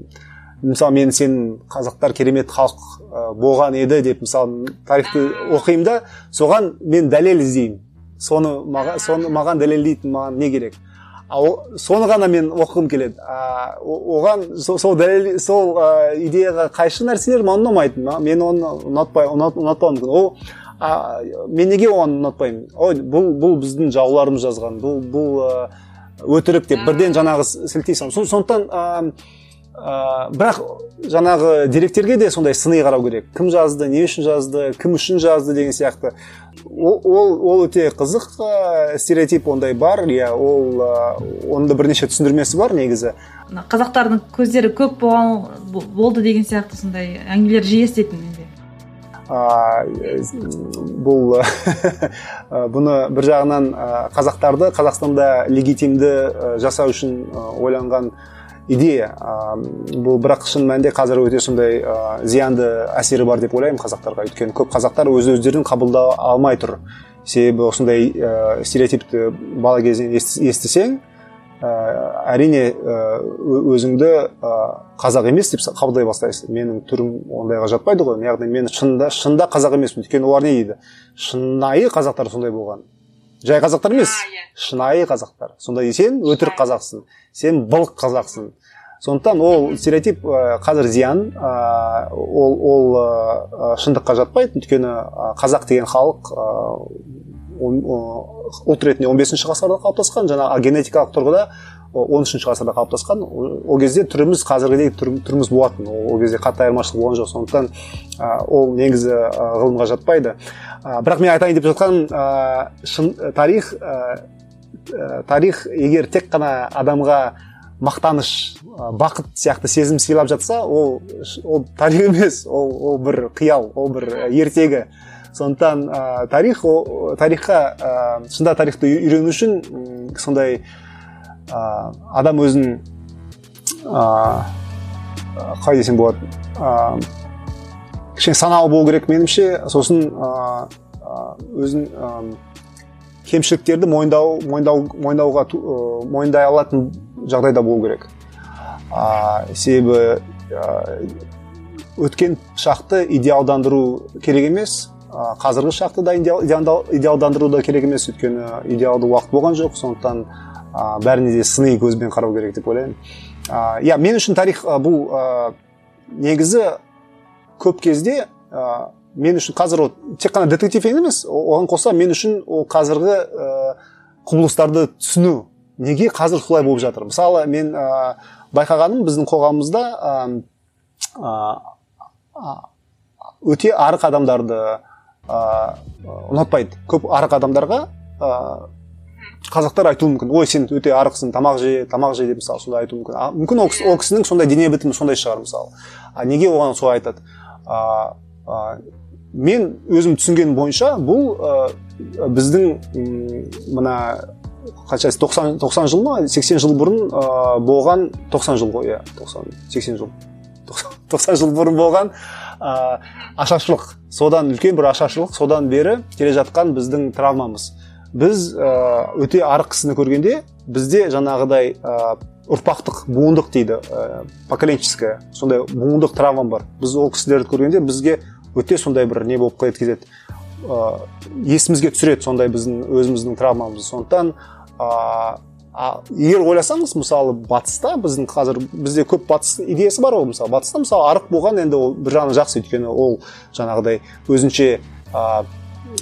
мысалы мен сенің қазақтар керемет халық болған еді деп мысалы тарихты оқимын да соған мен дәлел іздеймін. Соны маған соны маған дәлелдейтін маған не керек? Ал соны ғана мен оқығым келеді. А, оған сол, сол дәлел сол ә, идеяға қайшы нәрселер маған ұнамайды мен оны ұнатпай ұнатпауым мүмкін. Ол а, мен неге оны ұнатпаймын? Ой бұл бұл біздің жауларымыз жазған. Бұл бұл өтірік деп бірден жаңағы сілтей саламын сондықтан ә, бірақ жаңағы деректерге де сондай сыни қарау керек. Кім жазды не үшін жазды кім үшін жазды деген сияқты. Ол ол, өте қызық ә, стереотип ондай бар. Иә ол ә, оның да бірнеше түсіндірмесі бар негізі. Қазақтардың көздері көп болған болды деген сияқты сондай әңгімелер жиі еститін менде. Бұл бұны бір жағынан қазақтарды қазақстанда легитимді жасау үшін ойланған идея. Бұл бірақ шын мәнінде қазір өте сондай ә, зиянды әсері бар деп ойлаймын қазақтарға. Өйткені көп қазақтар өз өздерін қабылдай алмай тұр. Себебі осындай ә, стереотипті бала кезінен естісең ә, әрине өзіңді ә, қазақ емес деп қабылдай бастайсың. Менің түрім ондайға жатпайды ғой. Яғни мен шынында шынында қазақ емеспін. Өйткені олар не дейді? Шынайы қазақтар сондай болған. Жай қазақтар емес. Иә. шынайы қазақтар. Сонда сен өтірік қазақсың. Сен былық қазақсың. Сондықтан ол стереотип ә, қазір зиян. Ә, ол, ол ә, шындыққа жатпайды. Өйткені қазақ деген халық ә, ұлт ретінде 15 бесінші ғасырда қалыптасқан. Жаңа генетикалық тұрғыда он үшінші ғасырда қалыптасқан. Ол кезде түріміз қазіргідей түріміз болатын. Ол кезде қатты айырмашылық болған жоқ. Сондықтан ол негізі ғылымға жатпайды. Бірақ мен айтайын деп жатқаным шын тарих тарих егер тек қана адамға мақтаныш бақыт сияқты сезім сыйлап жатса ол ол тарих емес ол ол бір қиял ол бір ертегі. Сондықтан ә, тарих о, тарихқа ә, шынында тарихты үйрену үшін сондай ә, адам өзін ә, қалай десем болады ә, кішкене саналы болу керек меніңше. Сосын өзін кемшіліктерді мойындау мойындау мойындауға мойындай алатын жағдайда болу керек. Ә, себебі өткен шақты идеалдандыру керек емес. Қазіргі шақты да идеалдандыру да керек емес. Өйткені идеалды уақыт болған жоқ. Сондықтан ә, бәріне де сыни көзбен қарау керек деп ойлаймын. Иә мен үшін тарих бұл ә, негізі көп кезде ә, мен үшін қазір ол тек қана детектив емес оған қоса мен үшін ол қазіргі ә, құбылыстарды түсіну неге қазір солай болып жатыр? Мысалы мен ә, байқағаным біздің қоғамымызда ә, ә, өте арық адамдарды ә, ұнатпайды. Көп арық адамдарға қазақтар айтуы мүмкін. Ой сен өте арықсың тамақ же тамақ же деп мысалы солай айтуы мүмкін. А, мүмкін ол, кісінің сондай дене бітімі сондай шығар мысалы. А неге оған солай айтады? Мен өзім түсінгенім бойынша бұл біздің мына қанша тоқсан тоқсан жыл ма сексен жыл бұрын болған тоқсан жыл ғой иә тоқсан сексен жыл. Тоқсан жыл бұрын болған ә, ашаршылық. Содан үлкен бір ашаршылық. Содан бері келе жатқан біздің травмамыз. Біз өте арық кісіні көргенде бізде жаңағыдай ә, ұрпақтық буындық дейді ә, поколенческое сондай буындық травма бар. Біз ол кісілерді көргенде бізге өте сондай бір не болып кетеді ә, есімізге түсіреді сондай біздің өзіміздің травмамызды сондықтан. Ә, егер ойласаңыз мысалы батыста біздің қазір бізде көп батыс идеясы бар ғой мысалы. Батыста мысалы арық болған енді ол бір жағынан жақсы өйткені ол жаңағыдай өзінше ә,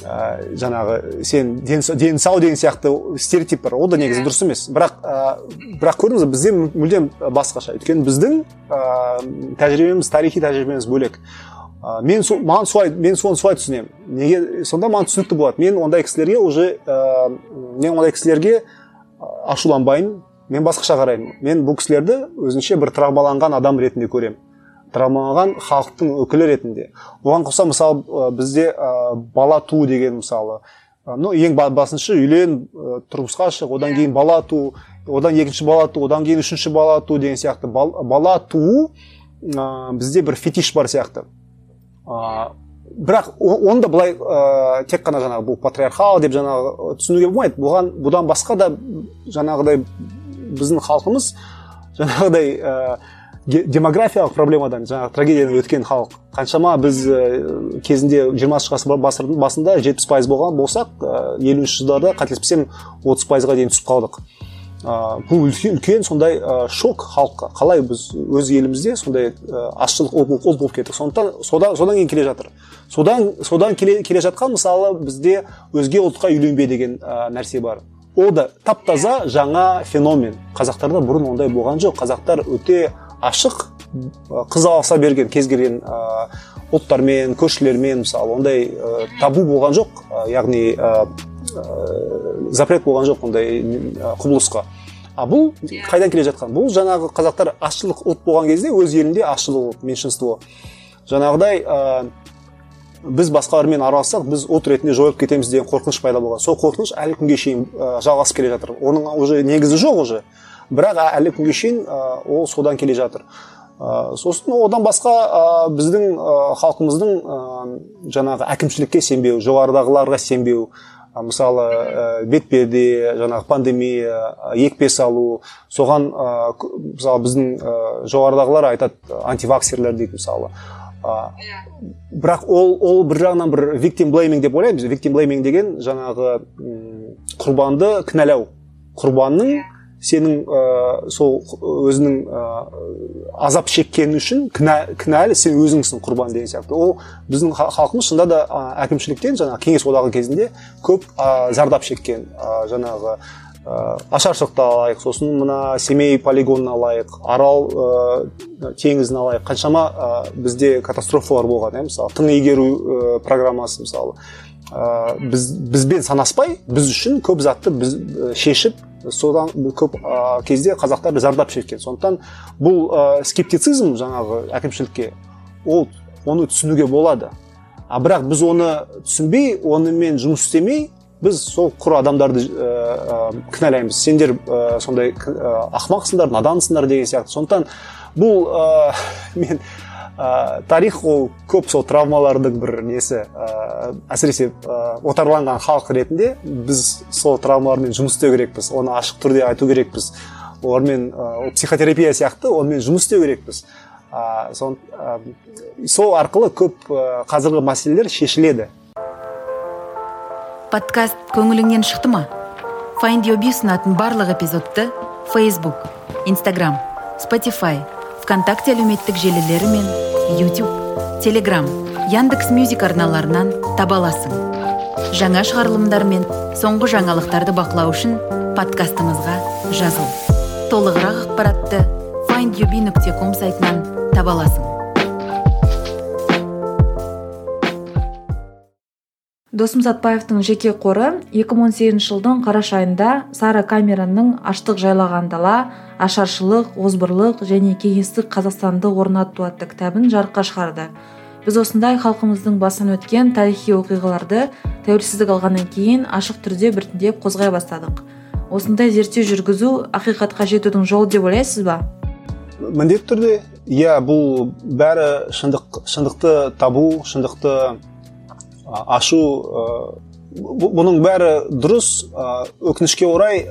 ә, жаңағы сен дені сау деген сияқты стереотип бар ол да негізі дұрыс емес. Бірақ ә, бірақ көрдіңіз ба бізде мүлдем басқаша. Өйткені біздің ә, тәжірибеміз тарихи тәжірибеміз бөлек. Ә, мен сол маған солай мен соны солай түсінемін. Неге сонда маған түсінікті болады. Мен ондай кісілерге уже ә, мен ондай кісілерге ашуланбаймын. Мен басқаша қараймын. Мен бұл кісілерді өзінше бір травмаланған адам ретінде көремін. Травмаланған халықтың өкілі ретінде. Оған қоса мысалы бізде ә, бала туу деген мысалы ну ең басыншы үйлен ә, тұрмысқа шық одан кейін бала туу одан екінші бала туу одан кейін үшінші бала туу деген сияқты бала туу ә, бізде бір фетиш бар сияқты. Бірақ оны да былай ә, тек қана жаңағы бұл патриархал деп жаңағы түсінуге болмайды. Бұған бұдан басқа да жаңағыдай біздің халқымыз жаңағыдай ә, демографиялық проблемадан жаңағы трагедиядан өткен халық. Қаншама біз ә, кезінде жиырмасыншы ғасырдың басында жетпіс пайыз болған болсақ елуінші жылдарда қателеспесем отыз пайызға дейін түсіп қалдық. Ә, бұл үлкен, сондай ә, шок халыққа. Қалай біз өз елімізде сондай азшылық ол болып кеттік. Сондықтан содан, содан кейін келе жатыр. Содан содан келе, келе жатқан мысалы бізде өзге ұлтқа үйленбе деген нәрсе бар. Ол да тап таза жаңа феномен. Қазақтарда бұрын ондай болған жоқ. Қазақтар өте ашық қыз алыса берген кез келген ә, ұлттармен көршілермен мысалы ондай ә, табу болған жоқ ә, яғни ә, запрет болған жоқ ондай құбылысқа. А бұл қайдан келе жатқан? Бұл жаңағы қазақтар азшылық ұлт болған кезде өз елінде азшылық меньшинство жаңағыдай біз басқалармен аралассақ біз ұлт ретінде жойылып кетеміз деген қорқыныш пайда болған. Сол қорқыныш әлі күнге шейін ә, жалғасып келе жатыр. Оның уже негізі жоқ уже. Бірақ әлі күнге шейін ол содан келе жатыр ә, сосын одан басқа ә, біздің халқымыздың ә, жаңағы әкімшілікке сенбеу жоғарыдағыларға сенбеу мысалы ә, бетперде жаңағы пандемия екпе салу соған ә, мысалы біздің ә, жоғарыдағылар айтады антиваксерлер дейді мысалы Иә. бірақ ол ол бір жағынан бір виктим блейминг деп ойлаймыз виктим блейминг деген жаңағы құрбанды кінәлау құрбанның иә. Сенің ә, сол өзінің ә, азап шеккені үшін кінә, кінәлі сен өзіңсің құрбан деген сияқты. Ол біздің халқымыз шынында да әкімшіліктен жаңағы кеңес одағы кезінде көп ә, зардап шеккен ә, жаңағы ә, ашаршылықты алайық сосын мына семей полигонын алайық арал ә, теңізін алайық. Қаншама ә, бізде катастрофалар болған иә мысалы тың игеру ә, программасы мысалы. Ә, біз бізбен санаспай біз үшін көп затты біз шешіп содан көп ә, кезде қазақтар зардап шеккен. Сондықтан бұл ә, скептицизм жаңағы әкімшілікке ол оны түсінуге болады. А бірақ біз оны түсінбей онымен жұмыс істемей біз сол құр адамдарды ә, ә, кінәлаймыз. Сендер ә, сондай ә, ақымақсыңдар надансыңдар деген сияқты. Сондықтан бұл ә, мен ә, тарих ол көп сол травмалардың бір несі ә, әсіресе ә, отарланған халық ретінде біз сол травмалармен жұмыс істеу керекпіз оны ашық түрде айту керекпіз. Олармен ә, психотерапия сияқты онымен жұмыс істеу керекпіз. Ә, сон, ә, сол арқылы көп қазіргі мәселелер шешіледі. Подкаст көңіліңнен шықты ма? Find your ұсынатын барлық эпизодты facebook instagram spotify вконтакте әлеуметтік желілері мен youtube telegram яндекс мюзик арналарынан таба аласың. Жаңа шығарылымдар мен соңғы жаңалықтарды бақылау үшін подкастымызға жазыл. Толығырақ ақпаратты ком сайтынан таба аласың. Досым сатпаевтың жеке қоры 2018 жылдың қараша айында сара камеранның аштық жайлаған дала ашаршылық озбырлық және кеңестік қазақстанды орнату атты кітабын жарыққа шығарды. Біз осындай халқымыздың басынан өткен тарихи оқиғаларды тәуелсіздік алғаннан кейін ашық түрде біртіндеп қозғай бастадық. Осындай зерттеу жүргізу ақиқатқа жетудің жолы деп ойлайсыз ба? Міндетті түрде иә бұл бәрі шындық шындықты табу шындықты ашу бұның бәрі дұрыс. Өкінішке орай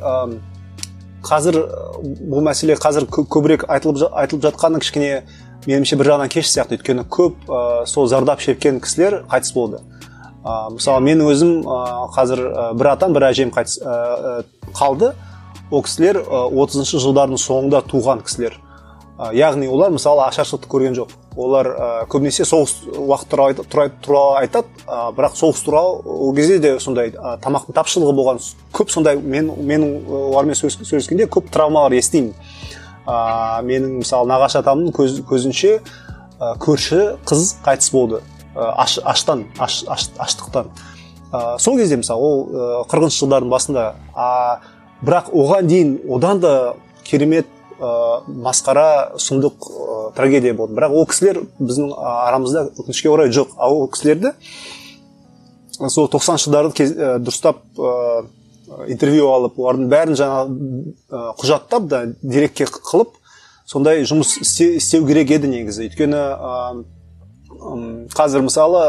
қазір бұл мәселе қазір көбірек айтылып айтылып жатқаны кішкене меніңше бір жағынан кеш сияқты. Өйткені көп сол зардап шеккен кісілер қайтыс болды. Ә, мысалы мен өзім қазір бір атам бір әжем қайтыс қалды. Ол кісілер отызыншы жылдардың соңында туған кісілер. Яғни олар мысалы ашаршылықты көрген жоқ. Олар ә, көбінесе соғыс уақыт туралы айтады. Ә, бірақ соғыс туралы ол кезде де сондай ә, тамақтың тапшылығы болған көп сондай мен менің олармен сөйлескенде көп травмалар естимін. Ә, менің мысалы нағашы атамның көз, көзінше ә, көрші қыз қайтыс болды ә, аш, аштан аш, аш, аштықтан. Ә, сол кезде мысалы ол қырқыншы жылдардың басында а, бірақ оған дейін одан да керемет ә, масқара сұмдық ә, трагедия болды. Бірақ ол кісілер біздің арамызда өкінішке орай жоқ. Ал ол кісілерді сол тоқсаныншы жылдарды кез, ә, дұрыстап ә, интервью алып олардың бәрін жаңа құжаттап да дерекке қылып сондай жұмыс істеу керек еді негізі. Өйткені қазір мысалы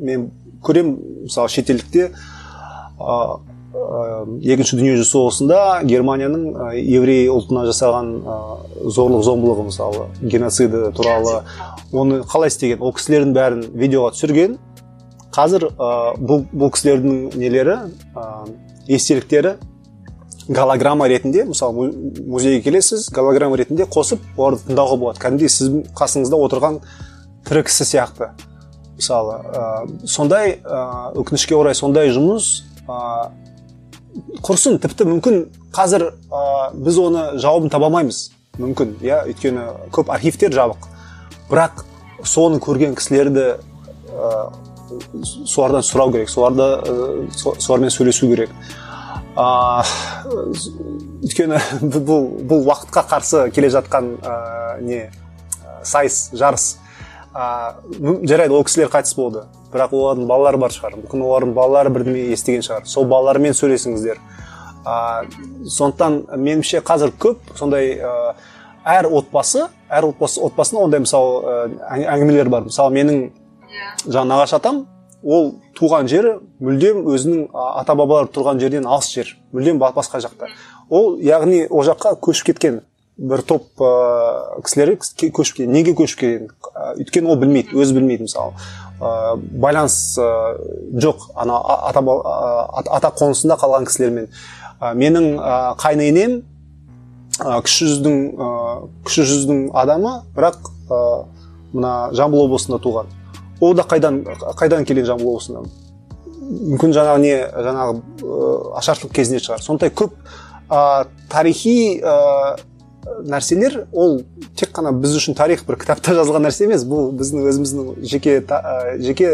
мен көрем мысалы шетелдікте екінші дүниежүзілік соғысында германияның еврей ұлтына жасаған зорлық зомбылығы мысалы геноциды туралы оны қалай істеген? Ол кісілердің бәрін видеоға түсірген. Қазір бұл, бұл кісілердің нелері? Естеліктері голограмма ретінде мысалы музейге келесіз голограмма ретінде қосып оларды тыңдауға болады. Кәдімгідей сіздің қасыңызда отырған тірі кісі сияқты. Мысалы ә, сондай ә, өкінішке орай сондай жұмыс құрсын. Тіпті мүмкін қазір ә, біз оны жауабын таба алмаймыз мүмкін иә өйткені көп архивтер жабық. Бірақ соны көрген кісілерді ә, солардан сұрау керек соларды ә, солармен сөйлесу керек. Ә, өйткені бұл, бұл уақытқа қарсы келе жатқан ә, не сайыс жарыс ә, жарайды ол кісілер қайтыс болды. Бірақ олардың балалары бар шығар. Мүмкін олардың балалары бірдеме естіген шығар. Сол балалармен сөйлесіңіздер. Ә, сондықтан меніңше қазір көп сондай ә, әр отбасы әр отбасы отбасында ондай мысалы ә, әңгімелер бар. Мысалы менің. Иә. жаңағы нағашы атам ол туған жері мүлдем өзінің ата бабалары тұрған жерден алыс жер мүлдем басқа жақта. Ол яғни ол жаққа көшіп кеткен бір топ ә, кісілер көшіп неге көшіп кеткен өйткені ол білмейді өзі білмейді мысалы. Ә, байланыс ә, жоқ. Ана ата, ата қонысында қалған кісілермен. Ә, менің ә, қайны енем ә, кіші жүздің ә, кіші жүздің адамы бірақ ә, мына жамбыл облысында туған. Ол да қайдан қайдан келген жамбыл облысынан мүмкін жаңағы не жаңағы ашаршылық кезінде шығар. Сондай көп ә, тарихи нәрселер ол тек қана біз үшін тарих бір кітапта жазылған нәрсе емес бұл біздің өзіміздің жеке жеке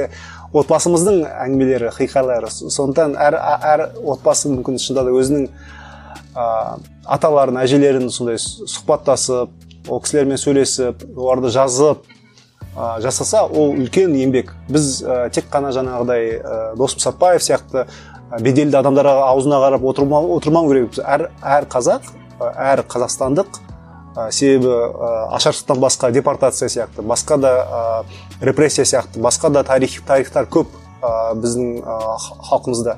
отбасымыздың әңгімелері хикаялары сондықтан әр, әр отбасы мүмкін шынында да өзінің ә, аталарын әжелерін сондай сұхбаттасып ол кісілермен сөйлесіп оларды жазып ә, жасаса ол үлкен еңбек. Біз ә, тек қана жаңағыдай ә, дос сатпаев сияқты беделді адамдарға аузына қарап отырмау, отырмау керек. Әр, әр қазақ әр қазақстандық ә, себебі ә, ашаршылықтан басқа депортация сияқты басқа да ә, репрессия сияқты басқа да тарих тарихтар көп ә, біздің ә, халқымызда.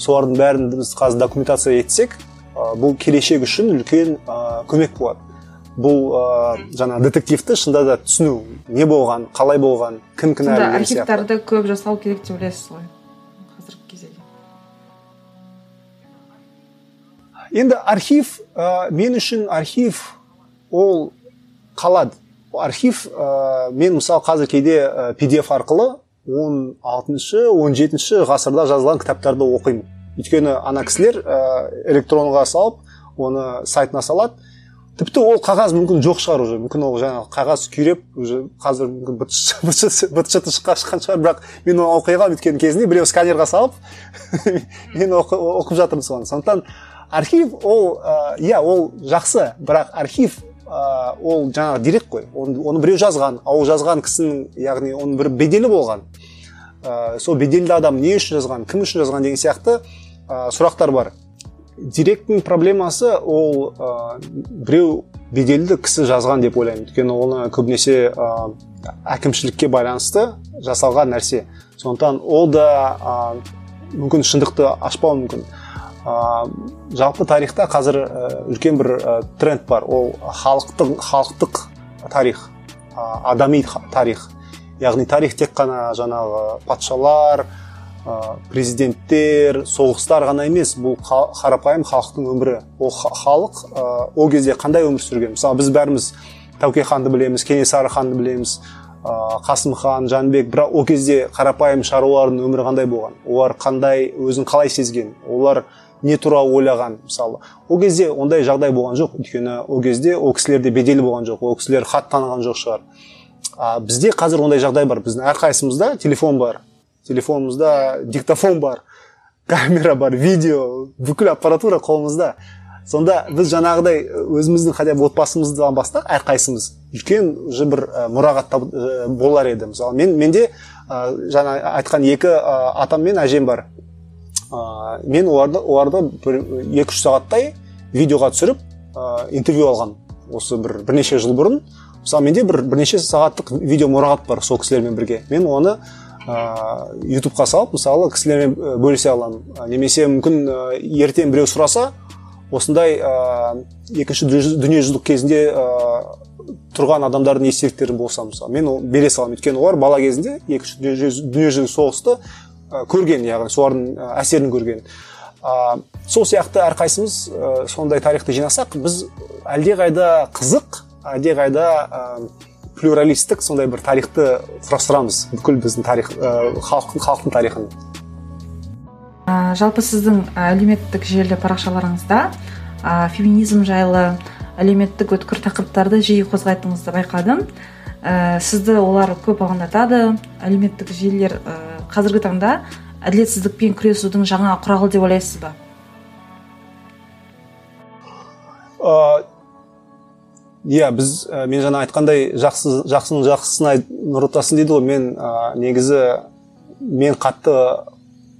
Солардың бәрін біз қазір документация етсек ә, бұл келешек үшін үлкен ә, көмек болады. Бұл ә, жаңа детективті шынында да түсіну не болған қалай болған кім кінәлі архивтарды көп жасау керек деп ойлайсыз ғой? Енді архив ә, мен үшін архив ол қалады. Архив ә, мен мысалы қазір кейде ә, pdf арқылы 16 он жетінші ғасырда жазылған кітаптарды оқимын. Өйткені ана кісілер ә, электронға салып оны сайтына салады. Тіпті ол қағаз мүмкін жоқ шығар уже. Мүмкін ол жаңағы қағаз күйреп уже қазір мүмкін быт шыты шыққан шығар. Бірақ мен оны оқи аламын өйткені кезінде біреу сканерға салып мен оқып жатырмын соны. Сондықтан архив ол иә ол жақсы. Бірақ архив ол жаңағы дерек қой. Оны, біреу жазған ал жазған кісінің яғни оның бір беделі болған. Ә, сол беделді адам не үшін жазған кім үшін жазған деген сияқты ә, сұрақтар бар. Директің проблемасы ол ә, біреу беделді кісі жазған деп ойлаймын. Өйткені оны көбінесе ә, әкімшілікке байланысты жасалған нәрсе. Сондықтан ол да ә, мүмкін шындықты ашпауы мүмкін. Жалпы тарихта қазір үлкен бір тренд бар. Ол халықтық халықтық тарих адами тарих. Яғни тарих тек қана жаңағы патшалар президенттер соғыстар ғана емес бұл қарапайым халықтың өмірі. Ол халық ол кезде қандай өмір сүрген? Мысалы біз бәріміз тәуке ханды білеміз кенесары ханды білеміз қасым хан жәнібек бірақ ол кезде қарапайым шаруалардың өмірі қандай болған? Олар қандай өзін қалай сезген? Олар не туралы ойлаған. Мысалы ол кезде ондай жағдай болған жоқ. Өйткені ол кезде ол кісілерде беделі болған жоқ. Ол кісілер хат таныған жоқ шығар. А бізде қазір ондай жағдай бар. Біздің әрқайсымызда телефон бар. Телефонымызда диктофон бар. Камера бар видео бүкіл аппаратура қолымызда. Сонда біз жаңағыдай өзіміздің хотя бы отбасымыздан бастап әрқайсымыз. Үлкен уже бір мұрағат болар еді. Мысалы мен менде ә, жаңа айтқан екі ә, атам мен әжем бар. Ә, мен оларды оларды бір екі үш сағаттай видеоға түсіріп ә, интервью алған осы бір бірнеше жыл бұрын. Мысалы менде бір бірнеше сағаттық видео мұрағат бар сол кісілермен бірге. Мен оны ыыы ютубқа салып мысалы кісілермен бөлісе аламын. Немесе мүмкін ертең біреу сұраса осындай ә, екінші дүниежүзілік кезінде ә, тұрған адамдардың естеліктерін болса мысалы мен бере саламын өйткені олар бала кезінде екінші дүниежүзілік соғысты көрген яғни солардың әсерін көрген. Ә, сол сияқты әрқайсымыз ә, сондай тарихты жинасақ біз әлдеқайда қызық әлдеқайда плюралистік сондай бір тарихты құрастырамыз. Бүкіл біздің тарих ә, халықтың халықтың тарихын. Ә, жалпы сіздің әлеуметтік желі парақшаларыңызда ә, феминизм жайлы әлеуметтік өткір тақырыптарды жиі қозғайтыныңызды байқадым. Ә, сізді олар көп алаңдатады. Әлеуметтік желілер ә, қазіргі таңда әділетсіздікпен күресудің жаңа құралы деп ойлайсыз ба? Иә біз ә, мен жаңа айтқандай жақсы жақсының жақсысына нұр дейді ғой. Мен ә, негізі мен қатты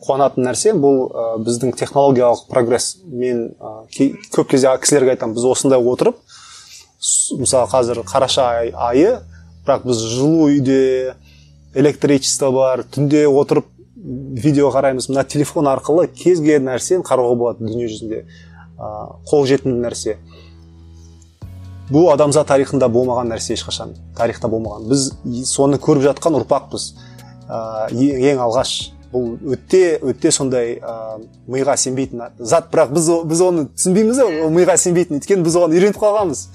қуанатын нәрсе бұл ә, біздің технологиялық прогресс. Мен ә, көп кезде кісілерге айтамын біз осындай отырып мысалы қазір қараша айы бірақ біз жылу үйде электричество бар түнде отырып видео қараймыз. Мына телефон арқылы кез келген нәрсені қарауға болады дүние жүзінде ә, қолжетімді нәрсе. Бұл адамзат тарихында болмаған нәрсе ешқашан. Тарихта болмаған. Біз соны көріп жатқан ұрпақпыз. Ә, ең алғаш бұл өте өте сондай ә, миға сенбейтін зат. Бірақ біз біз оны түсінбейміз ол миға сенбейтін. Өйткені біз оған үйреніп қалғанбыз.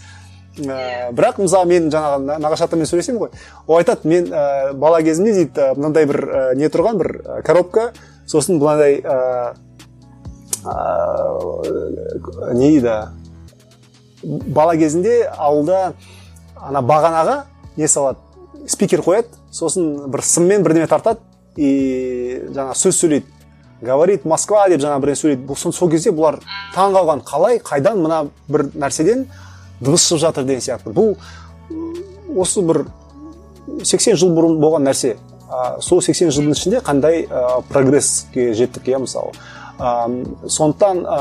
Ә, бірақ мысалы мен жаңағы нағашы атаммен сөйлесемін ғой. ол айтады мен ә, бала кезімде дейді мынандай бір ә, не тұрған бір коробка сосын мынандай ә, не дейді бала кезінде ауылда ана бағанаға не салады? спикер қояды сосын бір сыммен бірдеме тартады и жаңа сөз сөйлейді. Говорит москва деп жаңа бірдеңе сөйлейді. Сол, сол кезде бұлар таң қалған. Қалай? Қайдан? Мына бір нәрседен дыбыс шығып жатыр деген сияқты. Бұл осы бір 80 жыл бұрын болған нәрсе. Ә, сол 80 жылдың ішінде қандай ә, прогресске жеттік иә мысалы? Ә, сондықтан ә,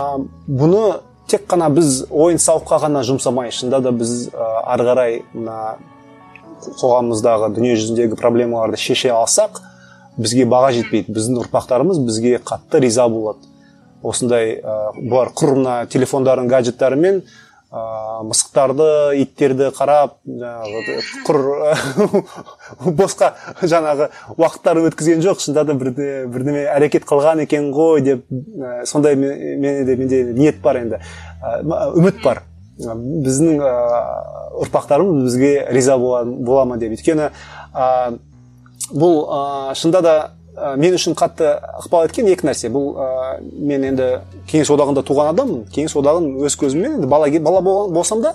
бұны тек қана біз ойын сауыққа ғана жұмсамай шынында да біз ә, ары қарай мына қоғамымыздағы дүние жүзіндегі проблемаларды шеше алсақ бізге баға жетпейді. Біздің ұрпақтарымыз бізге қатты риза болады. Осындай ә, бұлар құр мына телефондарын гаджеттарымен ә, мысықтарды иттерді қарап жаңағы құр босқа жаңағы уақыттарын өткізген жоқ шынында да бірде бірдеме әрекет қылған екен ғой деп ә, сондай менде менде ниет бар енді. Ә, үміт бар. Біздің ә, ұрпақтарымыз бізге риза бола, ма деп. Өйткені ә, бұл ә, шынында да ә, мен үшін қатты ықпал еткен екі нәрсе. Бұл ә, мен енді кеңес одағында туған адаммын. Кеңес одағын өз көзіммен енді бала, бала болсам да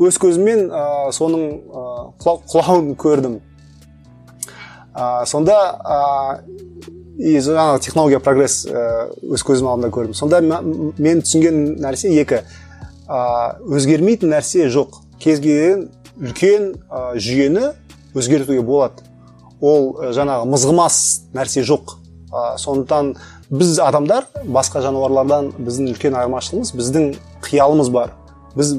өз көзіммен ә, соның ә, құлауын көрдім. Ә, сонда ә, жаңағы технология прогресс өз көзім алдында көрдім. Сонда мен түсінген нәрсе екі. Өзгермейтін нәрсе жоқ. Кез келген үлкен жүйені өзгертуге болады. Ол жаңағы мызғымас нәрсе жоқ. Ә, сондықтан біз адамдар басқа жануарлардан біздің үлкен айырмашылығымыз біздің қиялымыз бар. Біз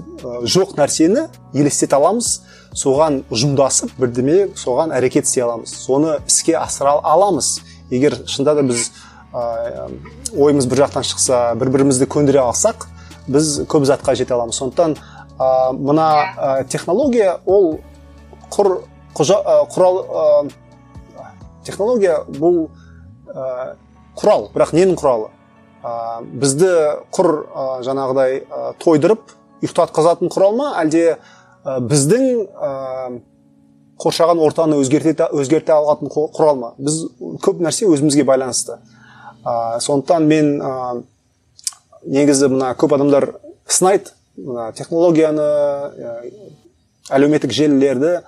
жоқ нәрсені елестете аламыз соған жұмдасып бірдеме соған әрекет істей аламыз. Соны іске асыра аламыз. Егер шынында да біз ә, ойымыз бір жақтан шықса бір бірімізді көндіре алсақ біз көп затқа жете аламыз. Сондықтан ә, мына ә, технология ол құр құжа, ә, құрал ә, технология бұл ә, құрал бірақ ненің құралы? Ә, бізді құр ә, жаңағыдай ә, тойдырып ұйықтатқызатын құрал ма? Әлде ә, біздің ә, қоршаған ортаны өзгерте, өзгерте алатын құрал ма? Біз көп нәрсе өзімізге байланысты. Ә, сондықтан мен ә, негізі мына көп адамдар сынайды. Мына технологияны ә, әлеуметтік желілерді.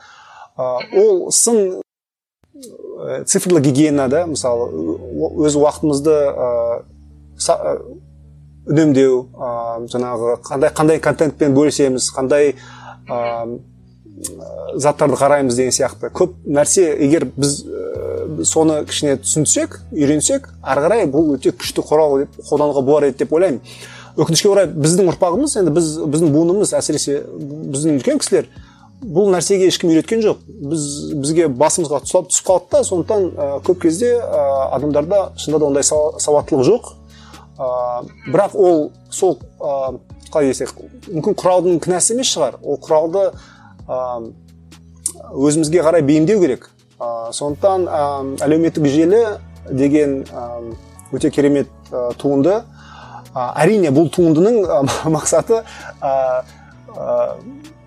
Ә, ол сын цифрлы гигиена да мысалы өз уақытымызды ә, үнемдеу ә, жаңағы қандай қандай контентпен бөлісеміз қандай ә, заттарды қараймыз деген сияқты. Көп нәрсе егер біз ә, соны кішкене түсінсек үйренсек ары қарай бұл өте күшті құрал деп қолдануға болар еді деп ойлаймын. Өкінішке орай біздің ұрпағымыз енді біз біздің буынымыз әсіресе біздің үлкен кісілер бұл нәрсеге ешкім үйреткен жоқ. Біз бізге басымызға түсіп, түсіп қалды да сондықтан ә, көп кезде ә, адамдарда шынында да ондай сауаттылық жоқ. Ә, бірақ ол сол ә, қалай десек мүмкін құралдың кінәсі емес шығар. Ол құралды ә, өзімізге қарай бейімдеу керек. Ә, сондықтан ә, әлеуметтік желі деген өте керемет ә, туынды. Ә, әрине бұл туындының ә, мақсаты ә,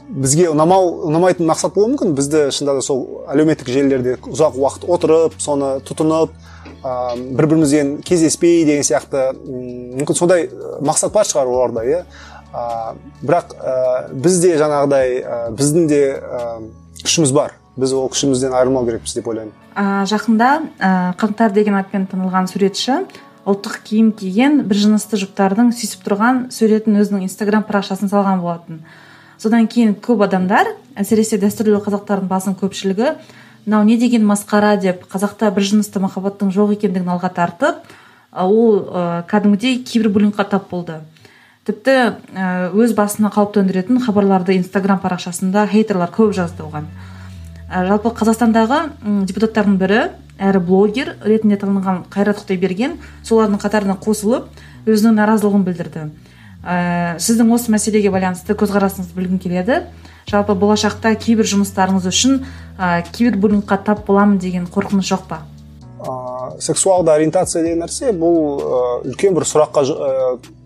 бізге ұнамау ұнамайтын мақсат болуы мүмкін. Бізді шынында да сол әлеуметтік желілерде ұзақ уақыт отырып соны тұтынып ә, бір бірімізбен кездеспей деген сияқты мүмкін сондай мақсат бар шығар оларда иә? Бірақ ә, бізде жаңағыдай ә, біздің де ә, күшіміз бар. Біз ол күшімізден айырылмау керекпіз деп ойлаймын. Ә, жақында ә, қаңтар деген атпен танылған суретші ұлттық киім киген бір жынысты жұптардың сүйісіп тұрған суретін өзінің инстаграм парақшасына салған болатын. Содан кейін көп адамдар әсіресе дәстүрлі қазақтардың басым көпшілігі мынау не деген масқара? деп қазақта бір жынысты махаббаттың жоқ екендігін алға тартып ол ә, кәдімгідей кибербуллингқа тап болды. Тіпті өз басына қауіп төндіретін хабарларды инстаграм парақшасында хейтерлар көп жазды оған жалпы қазақстандағы депутаттардың бірі әрі блогер ретінде танылған қайрат құдайберген солардың қатарына қосылып өзінің наразылығын білдірді. Ә, сіздің осы мәселеге байланысты көзқарасыңызды білгім келеді. Жалпы болашақта кейбір жұмыстарыңыз үшін ә, кибербуллингқа тап боламын деген қорқыныш жоқ па? Ә, сексуалды ориентация деген нәрсе бұл ә, үлкен бір сұраққа ә,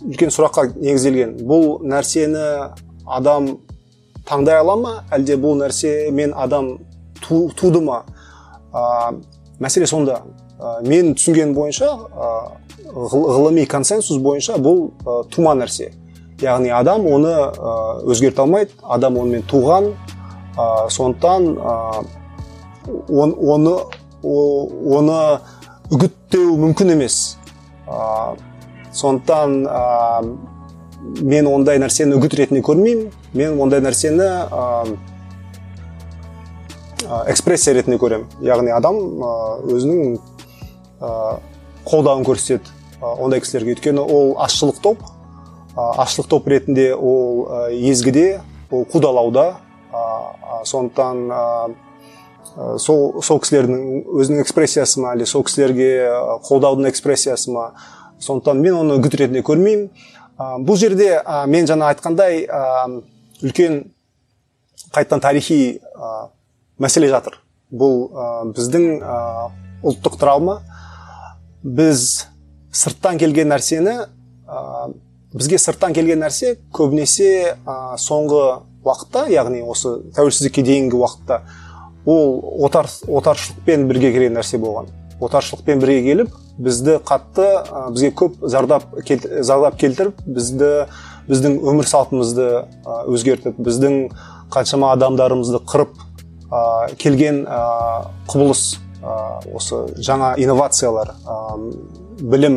үлкен сұраққа негізделген. Бұл нәрсені адам таңдай ала ма? Әлде бұл нәрсе мен адам ту, туды ма? Ә, мәселе сонда. Ә, мен түсінген бойынша ғылыми консенсус бойынша бұл ә, тума нәрсе. Яғни адам оны ә, өзгерте алмайды адам онымен туған ә, сондықтан ә, он, оны оны үгіттеу мүмкін емес. Ә, сондықтан ә, мен ондай нәрсені үгіт ретінде көрмеймін. Мен ондай нәрсені ә, экспрессия ретінде көремін. Яғни адам өзінің қолдауын көрсетеді. Ондай кісілерге өйткені ол азшылық топ. Ашылық топ ретінде ол езгіде ол қудалауда. Сондықтан сол сол кісілердің өзінің экспрессиясы ма әлде сол кісілерге қолдаудың экспрессиясы ма? Сондықтан мен оны үгіт ретінде көрмеймін. Бұл жерде мен жаңа айтқандай үлкен қайтадан тарихи мәселе жатыр. Бұл біздің ұлттық травма. Біз сырттан келген нәрсені бізге сырттан келген нәрсе көбінесе ә, соңғы уақытта яғни осы тәуелсіздікке дейінгі уақытта ол отар, отаршылықпен бірге келген нәрсе болған. Отаршылықпен бірге келіп бізді қатты ә, бізге көп зардап, зардап келтіріп бізді біздің өмір салтымызды ә, өзгертіп біздің қаншама адамдарымызды қырып ә, келген ә, құбылыс ә, осы жаңа инновациялар білім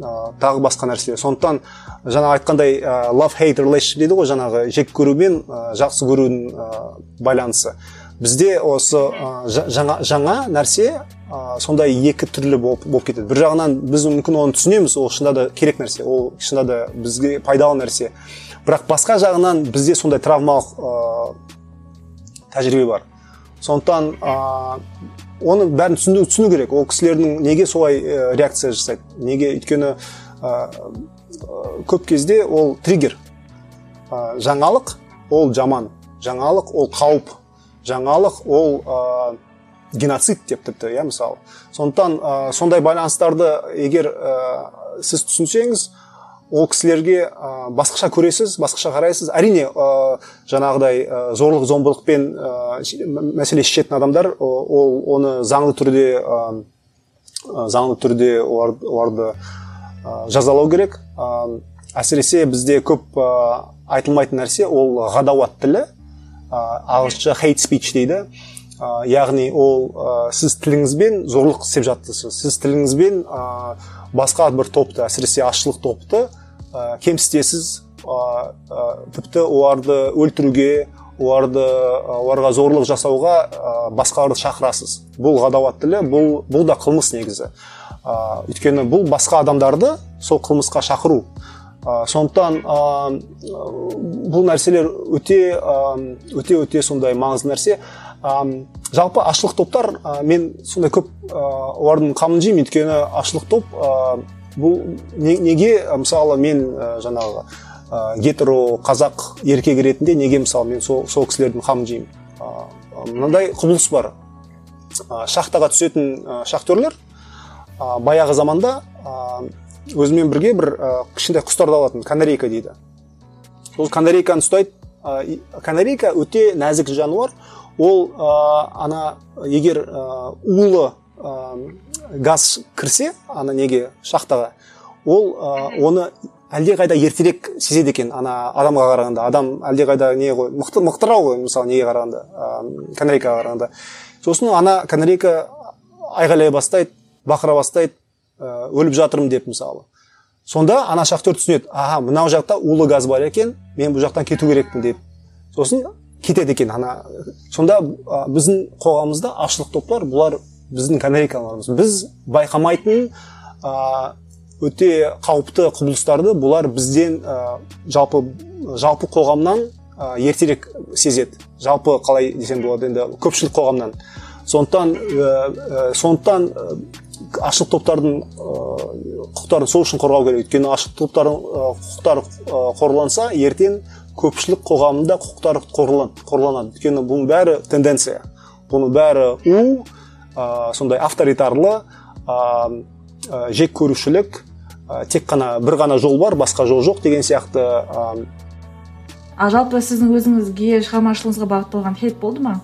ә, тағы басқа нәрселер сондықтан жаңа айтқандай ә, love hate relationship дейді ғой жаңағы жек көру мен ә, жақсы көрудің ә, байланысы. Бізде осы ә, жаңа, жаңа нәрсе ә, сондай екі түрлі болып, кетеді. Бір жағынан біз мүмкін оны түсінеміз ол шынында да керек нәрсе ол шынында да бізге пайдалы нәрсе. Бірақ басқа жағынан бізде сондай травмалық ә, тәжірибе бар. Сондықтан оны бәрін түсіну, түсіну керек. Ол кісілердің неге солай ә, реакция жасайды? Неге өйткені ә, көп кезде ол триггер. Ә, жаңалық ол жаман. Жаңалық ол қауіп. Жаңалық ол ә, геноцид деп тіпті иә мысалы. Сондықтан ә, сондай байланыстарды егер ә, сіз түсінсеңіз ол кісілерге ә, басқаша көресіз басқаша қарайсыз. Әрине ә, жаңағыдай ә, зорлық зомбылықпен ә, мәселе шешетін адамдар ол оны заңды түрде ә, заңды түрде олар, оларды ә, жазалау керек. Ә, әсіресе бізде көп ә, айтылмайтын нәрсе ол ғадауат тілі ағылшынша hate speech дейді. Ә, яғни ол ә, сіз тіліңізбен зорлық істеп жатырсыз сіз тіліңізбен ә, басқа бір топты әсіресе ашылық топты ә, кемсітесіз ә, ә, тіпті оларды өлтіруге оларды оларға зорлық жасауға ә, басқаларды шақырасыз. Бұл ғадауат тілі бұл бұл да қылмыс негізі. Ә, өйткені бұл басқа адамдарды сол қылмысқа шақыру. Ә, сондықтан ә, бұл нәрселер өте өте өте сондай маңызды нәрсе. Ә, жалпы ашылық топтар ә, мен сондай көп ә, олардың қамын жеймін. Өйткені ашылық топ ә, бұл неге мысалы мен жаңағы гетеро қазақ еркек ретінде неге мысалы мен сол, сол кісілердің қамын жеймін? Мынандай құбылыс бар. Шахтаға түсетін шахтерлер баяғы заманда өзімен бірге бір кішкентай құстарды алатын канарейка дейді. Сол канарейканы ұстайды канарейка өте нәзік жануар. Ол ана егер улы газ кірсе ана неге шахтаға ол ә, оны әлдеқайда ертерек сезеді екен ана адамға қарағанда. Адам әлдеқайда не ғой мықты ғой мысалы неге қарағанда ә, канарейкаға қарағанда. Сосын ана канарейка айғайлай бастайды бақыра бастайды өліп жатырмын деп мысалы. Сонда ана шахтер түсінеді аха мынау жақта улы газ бар екен мен бұл жақтан кету керекпін деп. Сосын кетеді екен ана. Сонда ә, біздің қоғамымызда ашылық топтар бұлар біздің канарейкаларымыз біз байқамайтын өте қауіпті құбылыстарды бұлар бізден ә, жалпы жалпы қоғамнан ә, ертерек сезеді. Жалпы қалай десем болады енді көпшілік қоғамнан. Сондықтан ә, сондықтан ашық топтардың құқықтарын сол үшін қорғау керек. Өйткені ашық топтардың құқықтары қорланса ертең көпшілік қоғамында құқықтары қорланады. Өйткені бұның бәрі тенденция. Бұның бәрі у ә, сондай авторитарлы ә, жек көрушілік ә, тек қана бір ғана жол бар басқа жол жоқ деген сияқты ә... а жалпы сіздің өзіңізге шығармашылығыңызға бағытталған хейт болды ма?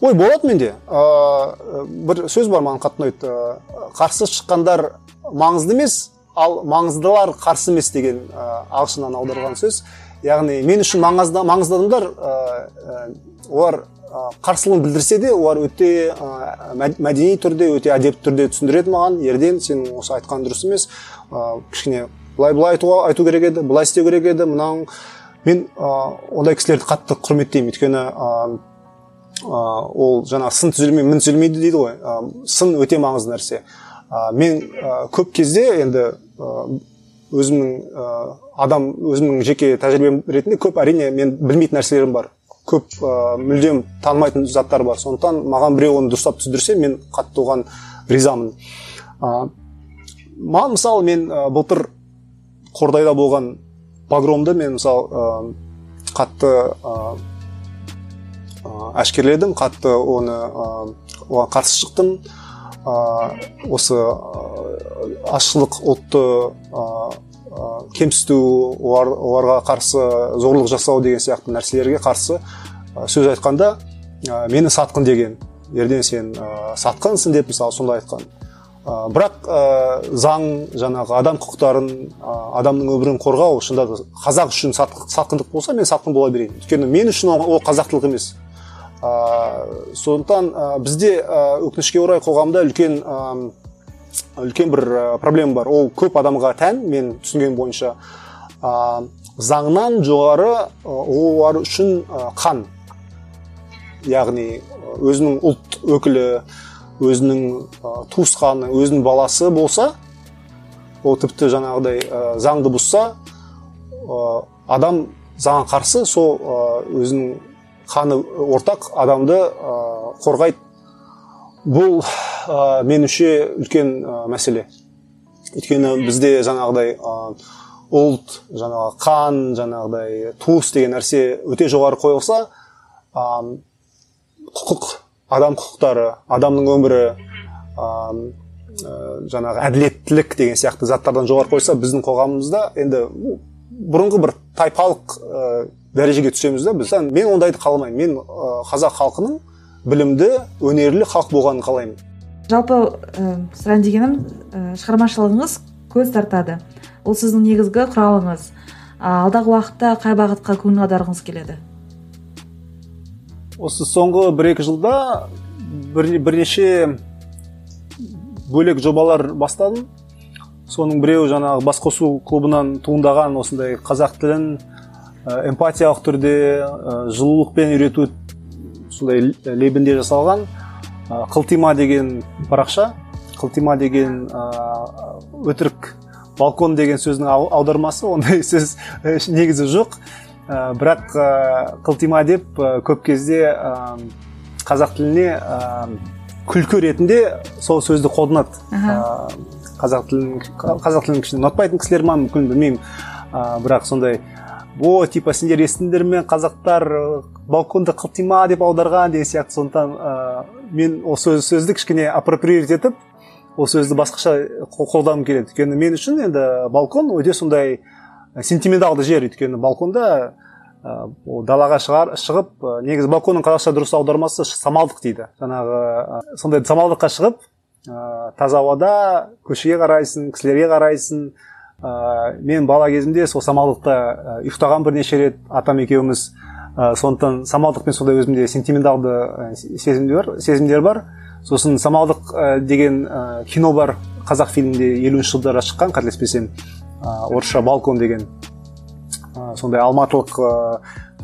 Ой болады менде. Ә, бір сөз бар маған қатты ұнайды. Ә, қарсы шыққандар маңызды емес ал маңыздылар қарсы емес деген ә, ағылшыннан аударған сөз. Яғни мен үшін маңызды, маңызды адамдар ә, олар қарсылығын білдірсе де олар өте ә, мәдени түрде өте әдепті түрде түсіндіреді маған. Ерден сен осы айтқан дұрыс емес. Ә, кішкене былай былай айтуға айту керек еді былай істеу керек еді. Мынау мен ә, ондай кісілерді қатты құрметтеймін. Өйткені ол жаңағы сын түзелмей мін түзелмейді дейді ғой. Сын өте маңызды нәрсе. Мен көп кезде енді өзімнің адам өзімнің жеке тәжірибем ретінде көп әрине мен білмейтін нәрселерім бар. Көп мүлдем танымайтын заттар бар. Сондықтан маған біреу оны дұрыстап түсіндірсе мен қатты оған ризамын. Маған мысалы мен былтыр қордайда болған погромды мен мысалы қатты әшкерледім қатты оны оған қарсы шықтым. Осы ашылық ұлтты кемсіту олар, оларға қарсы зорлық жасау деген сияқты нәрселерге қарсы сөз айтқанда мені сатқын деген ерден сен сатқынсың деп мысалы сондай айтқан. Бірақ заң жаңағы адам құқықтарын адамның өмірін қорғау шынында да қазақ үшін сатқындық болса мен сатқын бола берейін. Өйткені мен үшін ол қазақтылық емес. Ә, сондықтан ә, бізде ә, өкінішке орай қоғамда үлкен ә, үлкен бір проблема бар. Ол көп адамға тән. Мен түсінгенім бойынша ә, заңнан жоғары олар үшін қан. Яғни өзінің ұлт өкілі өзінің туысқаны өзінің баласы болса ол тіпті жаңағыдай заңды бұзса адам заңға қарсы сол өзінің қаны ортақ адамды қорғайды. Бұл ә, меніңше үлкен ә, мәселе. Өйткені бізде жаңағыдай ә, ұлт жаңағы қан жаңағыдай туыс деген нәрсе өте жоғары қойылса ә, құқық адам құқықтары адамның өмірі ә, жаңағы әділеттілік деген сияқты заттардан жоғары қойса біздің қоғамымызда енді бұрынғы бір тайпалық ә, дәрежеге түсеміз да біз мен ондайды қаламаймын. Мен қазақ халқының білімді өнерлі халық болғанын қалаймын. Жалпы ә, сұрайын дегенім ә, шығармашылығыңыз көз тартады. Ол сіздің негізгі құралыңыз. Алдағы уақытта қай бағытқа көңіл аударғыңыз келеді? Осы соңғы бір екі жылда бір, бірнеше бөлек жобалар бастадым. Соның біреуі жаңағы басқосу клубынан туындаған осындай қазақ тілін ә, эмпатиялық түрде жылулықпен үйрету сондай лебінде жасалған. Қылтима деген парақша қылтима деген өтірік балкон деген сөздің аудармасы ондай сөз негізі жоқ. Ә, бірақ ә, қылтима деп көп кезде ә, қазақ тіліне ә, күлкі ретінде сол сөзді қолданады. Ә, қазақ тілін қазақ тілін кішкене ұнатпайтын кісілер ма мүмкін білмеймін. Ә, бірақ сондай о типа сендер естідіңдер ме қазақтар балконды қылтима деп аударған деген сияқты. Сондықтан ә, мен осы сөзді кішкене апроприировать етіп ол сөзді басқаша қолданғым келеді. Өйткені мен үшін енді балкон өте сондай сентименталды жер. Өйткені балконда ә, далаға шығар, шығып ә, негізі балконның қазақша дұрыс аудармасы самалдық дейді. Жаңағы ә, сондай самалдыққа шығып ә, таза ауада көшеге қарайсың кісілерге қарайсың ә, мен бала кезімде сол самалдықта ә, ұйықтаған бірнеше рет атам екеуміз ә, сондықтан самалдықпен сондай өзімде сентименталды сезімдер бар сезімдер бар. Сосын самалдық деген ә, кино бар қазақ фильмінде елуінші жылдары шыққан қателеспесем ә, орысша балкон деген. Ә, сондай алматылық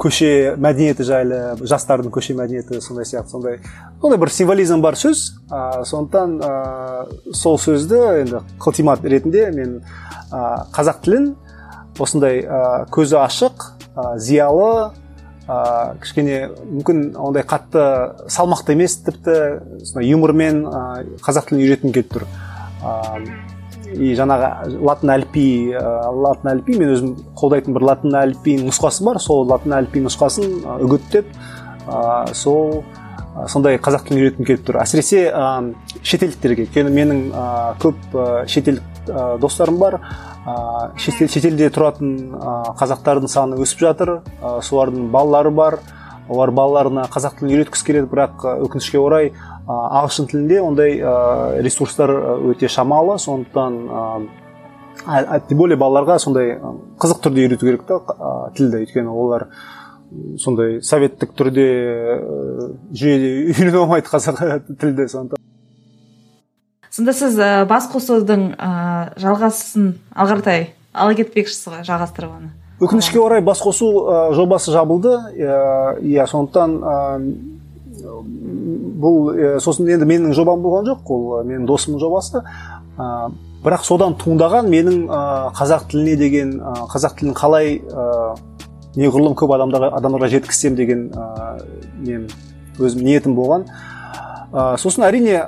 көше мәдениеті жайлы жастардың көше мәдениеті сондай сияқты сондай. Сондай бір символизм бар сөз. Ә, сондықтан ә, сол сөзді енді қылтимат ретінде мен ә, қазақ тілін осындай ә, көзі ашық ә, зиялы ә, кішкене мүмкін ондай қатты салмақты емес тіпті юмормен ә, қазақ тілін үйреткім келіп тұр. И жаңағы латын әліпби ә, латын әліпби мен өзім қолдайтын бір латын әліпбиінің нұсқасы бар. Сол латын әліпби нұсқасын үгіттеп ә, сол ә, сондай қазақ тілін үйреткім келіп тұр. Әсіресе ә, шетелдіктерге өйткені менің ә, көп ә, шетелдік ә, достарым бар. Ә, шетел, шетелде тұратын ә, қазақтардың саны өсіп жатыр. Ә, солардың балалары бар. Олар балаларына қазақ тілін үйреткісі келеді бірақ өкінішке орай ағылшын тілінде ондай ресурстар өте шамалы. Сондықтан тем более балаларға сондай қызық түрде үйрету керек та тілді. Өйткені олар сондай советтік түрде жүйеде үйрене алмайды қазақ тілді. Сондықтан сонда сіз бас қосудың жалғасын алға қаратай ала кетпекшісіз ғой жалғастырып оны өкінішке орай басқосу жобасы жабылды. Иә сондықтан бұл сосын енді менің жобам болған жоқ ол менің досымның жобасы ә, бірақ содан туындаған менің қазақ тіліне деген қазақ тілін қалай ә, неғұрлым көп адамдарға адамдарға жеткізсем деген ә, мен өзім ниетім болған. Сосын әрине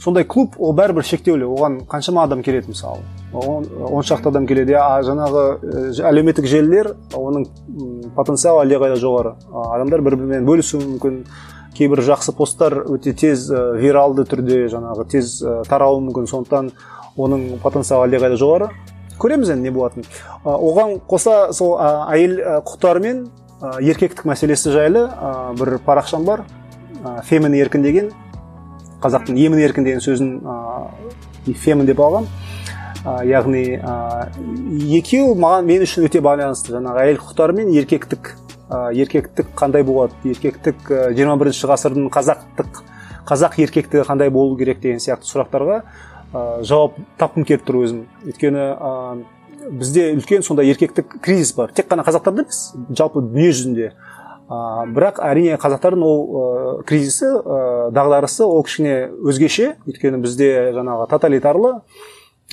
сондай клуб ол бәрібір шектеулі. Оған қаншама адам келеді мысалы. Он шақты адам келеді. А жаңағы әлеуметтік желілер оның потенциалы әлдеқайда жоғары. Адамдар бір бірімен бөлісуі мүмкін. Кейбір жақсы посттар өте тез ә, виралды түрде жаңағы тез ә, тарауы мүмкін. Сондықтан оның потенциалы әлдеқайда жоғары. Көреміз енді не болатынын. Оған қоса сол әйел құқықтары мен еркектік мәселесі жайлы бір парақшам бар. Фемин еркін деген қазақтың емін еркін деген сөзін ә, фемин деп алған. Ә, яғни ә, екеуі маған мен үшін өте байланысты. Жаңағы әйел құқықтары мен еркектік еркектік қандай болады? Еркектік жиырма бірінші ғасырдың қазақтық қазақ еркектігі қандай болу керек деген сияқты сұрақтарға ә, жауап тапқым келіп тұр өзім. Өйткені ә, бізде үлкен сондай еркектік кризис бар. Тек қана қазақтарда емес жалпы дүние жүзінде. Ә, бірақ әрине қазақтардың ол ә, кризисі ә, дағдарысы ол кішкене өзгеше. Өйткені бізде жаңағы тоталитарлы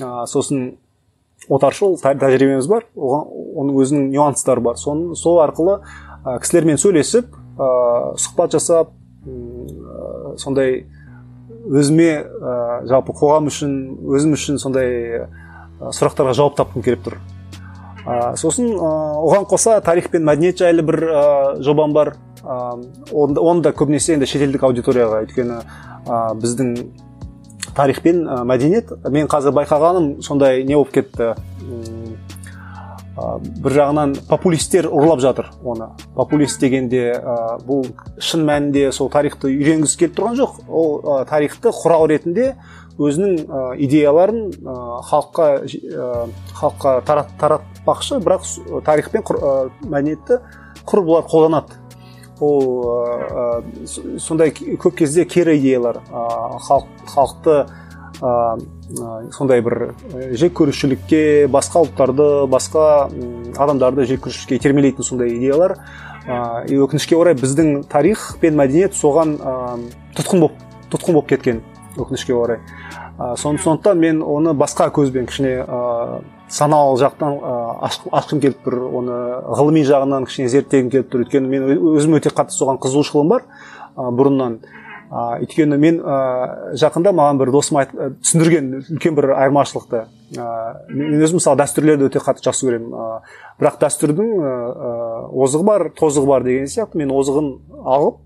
ә, сосын отаршыл тәжірибеміз бар. Оған оның өзінің нюанстары бар. Сол арқылы ә, кісілермен сөйлесіп ә, сұхбат жасап ә, сондай өзіме ә, жалпы қоғам үшін өзім үшін сондай сұрақтарға жауап тапқым келіп тұр. Ә, сосын ә, оған қоса тарих пен мәдениет жайлы бір ә, жобам бар. Ә, оны да көбінесе енді шетелдік аудиторияға өйткені ә, біздің тарих пен ә, мәдениет мен қазір байқағаным сондай не болып кетті бір жағынан популистер ұрлап жатыр оны. Популист дегенде ә, бұл шын мәнінде сол тарихты үйренгісі келіп тұрған жоқ. Ол ә, тарихты құрал ретінде өзінің идеяларын халыққа халыққа тарат, таратпақшы бірақ тарих пен ә, мәдениетті құр бұлар қолданады. Ол сондай көп кезде кері идеялар халық, халықты ә, сондай бір жек көрушілікке басқа ұлттарды басқа адамдарды жек көрушілікке итермелейтін сондай идеялар ә, өкінішке орай біздің тарих пен мәдениет соған ә, тұтқын болып тұтқын болып кеткен өкінішке орай. Ә, сондықтан мен оны басқа көзбен кішкене ә, саналы жақтан ә, ашқым келіп тұр оны ғылыми жағынан кішкене зерттегім келіп тұр. Өйткені мен өзім өте қатты соған қызығушылығым бар ә, бұрыннан. Ә, өйткені мен ә, жақында маған бір досым айт, түсіндірген үлкен бір айырмашылықты ә, мен өзім мысалы дәстүрлерді өте қатты жақсы көремін. Ә, бірақ дәстүрдің ә, озығы бар тозығы бар деген сияқты мен озығын алып